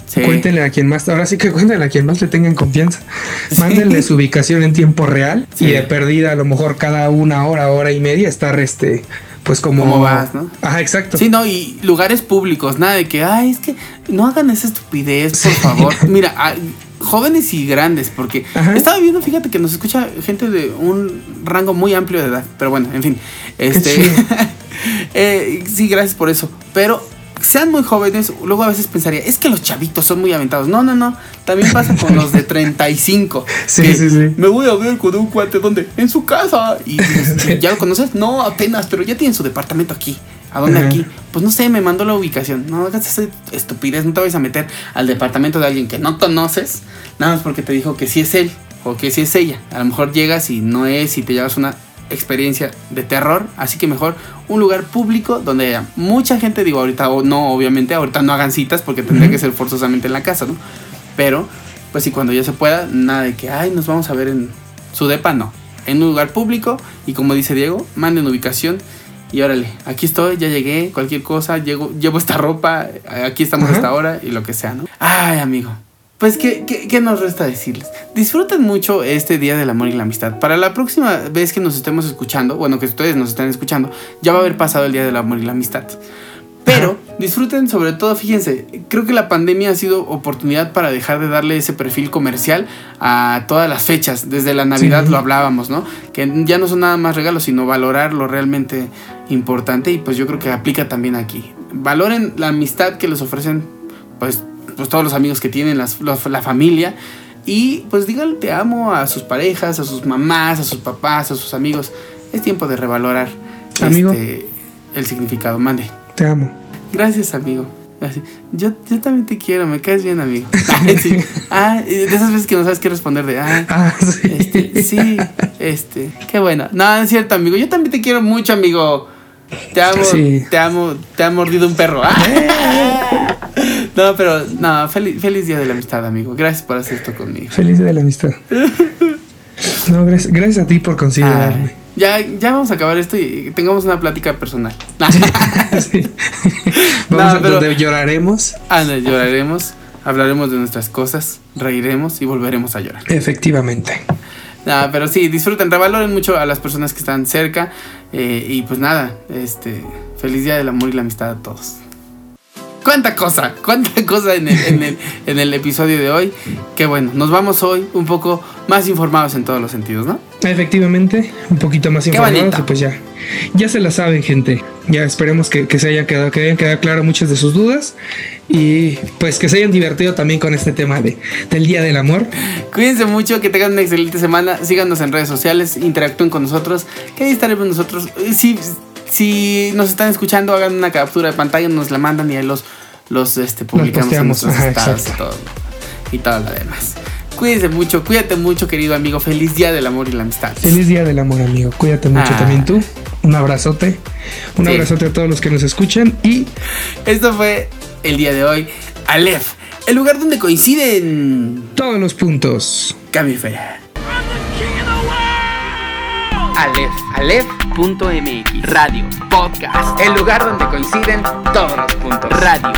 Sí. Cuéntenle a quien más, ahora sí que cuéntenle a quien más le tengan confianza. Sí. Mándenle su ubicación en tiempo real Sí. y de perdida a lo mejor cada una hora, hora y media estar este, pues como... ¿Cómo vas, no? Ajá, exacto. Sí, no, y lugares públicos, nada de que, ay, es que no hagan esa estupidez, por favor. Mira, jóvenes y grandes, porque Ajá. estaba viendo, fíjate que nos escucha gente de un rango muy amplio de edad, pero bueno, en fin, este, eh, sí, gracias por eso, pero sean muy jóvenes, luego a veces pensaría, es que los chavitos son muy aventados. No, no, no, también pasa con los de 35. Sí, que sí, sí. Me voy a ver con un cuate donde, en su casa. Y dices, ¿ya lo conoces? No, apenas, pero ya tienen su departamento aquí. ¿A dónde aquí? Pues no sé, me mandó la ubicación. No hagas esa estupidez, no te vayas a meter al departamento de alguien que no conoces, nada más porque te dijo que sí es él o que sí es ella. A lo mejor llegas y no es y te llevas una experiencia de terror, así que mejor un lugar público donde haya mucha gente, digo ahorita no, obviamente, ahorita no hagan citas porque tendría que ser forzosamente en la casa, ¿no? Pero, pues sí, cuando ya se pueda, nada de que, ay, nos vamos a ver en su depa, no. En un lugar público y como dice Diego, manden ubicación y órale, aquí estoy, ya llegué, cualquier cosa, llego, llevo esta ropa, aquí estamos Ajá. hasta ahora y lo que sea, ¿no? Ay, amigo. Pues, ¿qué, qué, qué nos resta decirles? Disfruten mucho este Día del Amor y la Amistad. Para la próxima vez que nos estemos escuchando, bueno, que ustedes nos estén escuchando, ya va a haber pasado el Día del Amor y la Amistad. Pero disfruten sobre todo, fíjense, creo que la pandemia ha sido oportunidad para dejar de darle ese perfil comercial a todas las fechas. Desde la Navidad Sí. lo hablábamos, ¿no? Que ya no son nada más regalos, sino valorar lo realmente importante y pues yo creo que aplica también aquí. Valoren la amistad que les ofrecen pues, pues todos los amigos que tienen, las- los- la familia. Y pues díganle te amo a sus parejas, a sus mamás, a sus papás, a sus amigos. Es tiempo de revalorar Amigo. este, el significado. Mande. Te amo. Gracias, amigo. Yo, yo también te quiero, me caes bien, amigo. Sí. Ah, de esas veces que no sabes qué responder de, ah, Ah, sí. este, sí, este, qué bueno. No, es cierto, amigo. Yo también te quiero mucho, amigo. Te amo, Sí. te amo, te ha mordido un perro. Ah. No, pero, no, feliz, feliz día de la amistad, amigo. Gracias por hacer esto conmigo. Feliz día de la amistad. No, gracias, gracias a ti por considerarme. Ay, ya, ya vamos a acabar esto y tengamos una plática personal. Sí. Vamos No, a pero- donde lloraremos. Anda, lloraremos, hablaremos de nuestras cosas, reiremos y volveremos a llorar. Efectivamente. Nada, pero sí, disfruten, revaloren mucho a las personas que están cerca. eh, y pues nada, este, feliz día del amor y la amistad a todos. Cuánta cosa, cuánta cosa en el, en, el, en el episodio de hoy. Que bueno, nos vamos hoy un poco más informados en todos los sentidos, ¿no? Efectivamente, un poquito más informados y pues ya, ya se la saben, gente. Ya esperemos que, que se haya quedado, que hayan quedado claro muchas de sus dudas y pues que se hayan divertido también con este tema de, del Día del Amor. Cuídense mucho, que tengan una excelente semana. Síganos en redes sociales, interactúen con nosotros. Que ahí estaremos nosotros. Eh, Si, nos están escuchando, hagan una captura de pantalla, nos la mandan y ahí los, los este, publicamos en nuestros ajá, estados y todo, y todo lo demás. Cuídense mucho, cuídate mucho, querido amigo. Feliz día del amor y la amistad. Feliz Día del Amor, amigo. Cuídate mucho Ah. también tú. Un abrazote. Un Sí. abrazote a todos los que nos escuchan y Esto fue el día de hoy. Aleph, el lugar donde coinciden. todos los puntos. Camifera. Aleph, Aleph.mx Radio Podcast. El lugar donde coinciden todos los puntos. Radio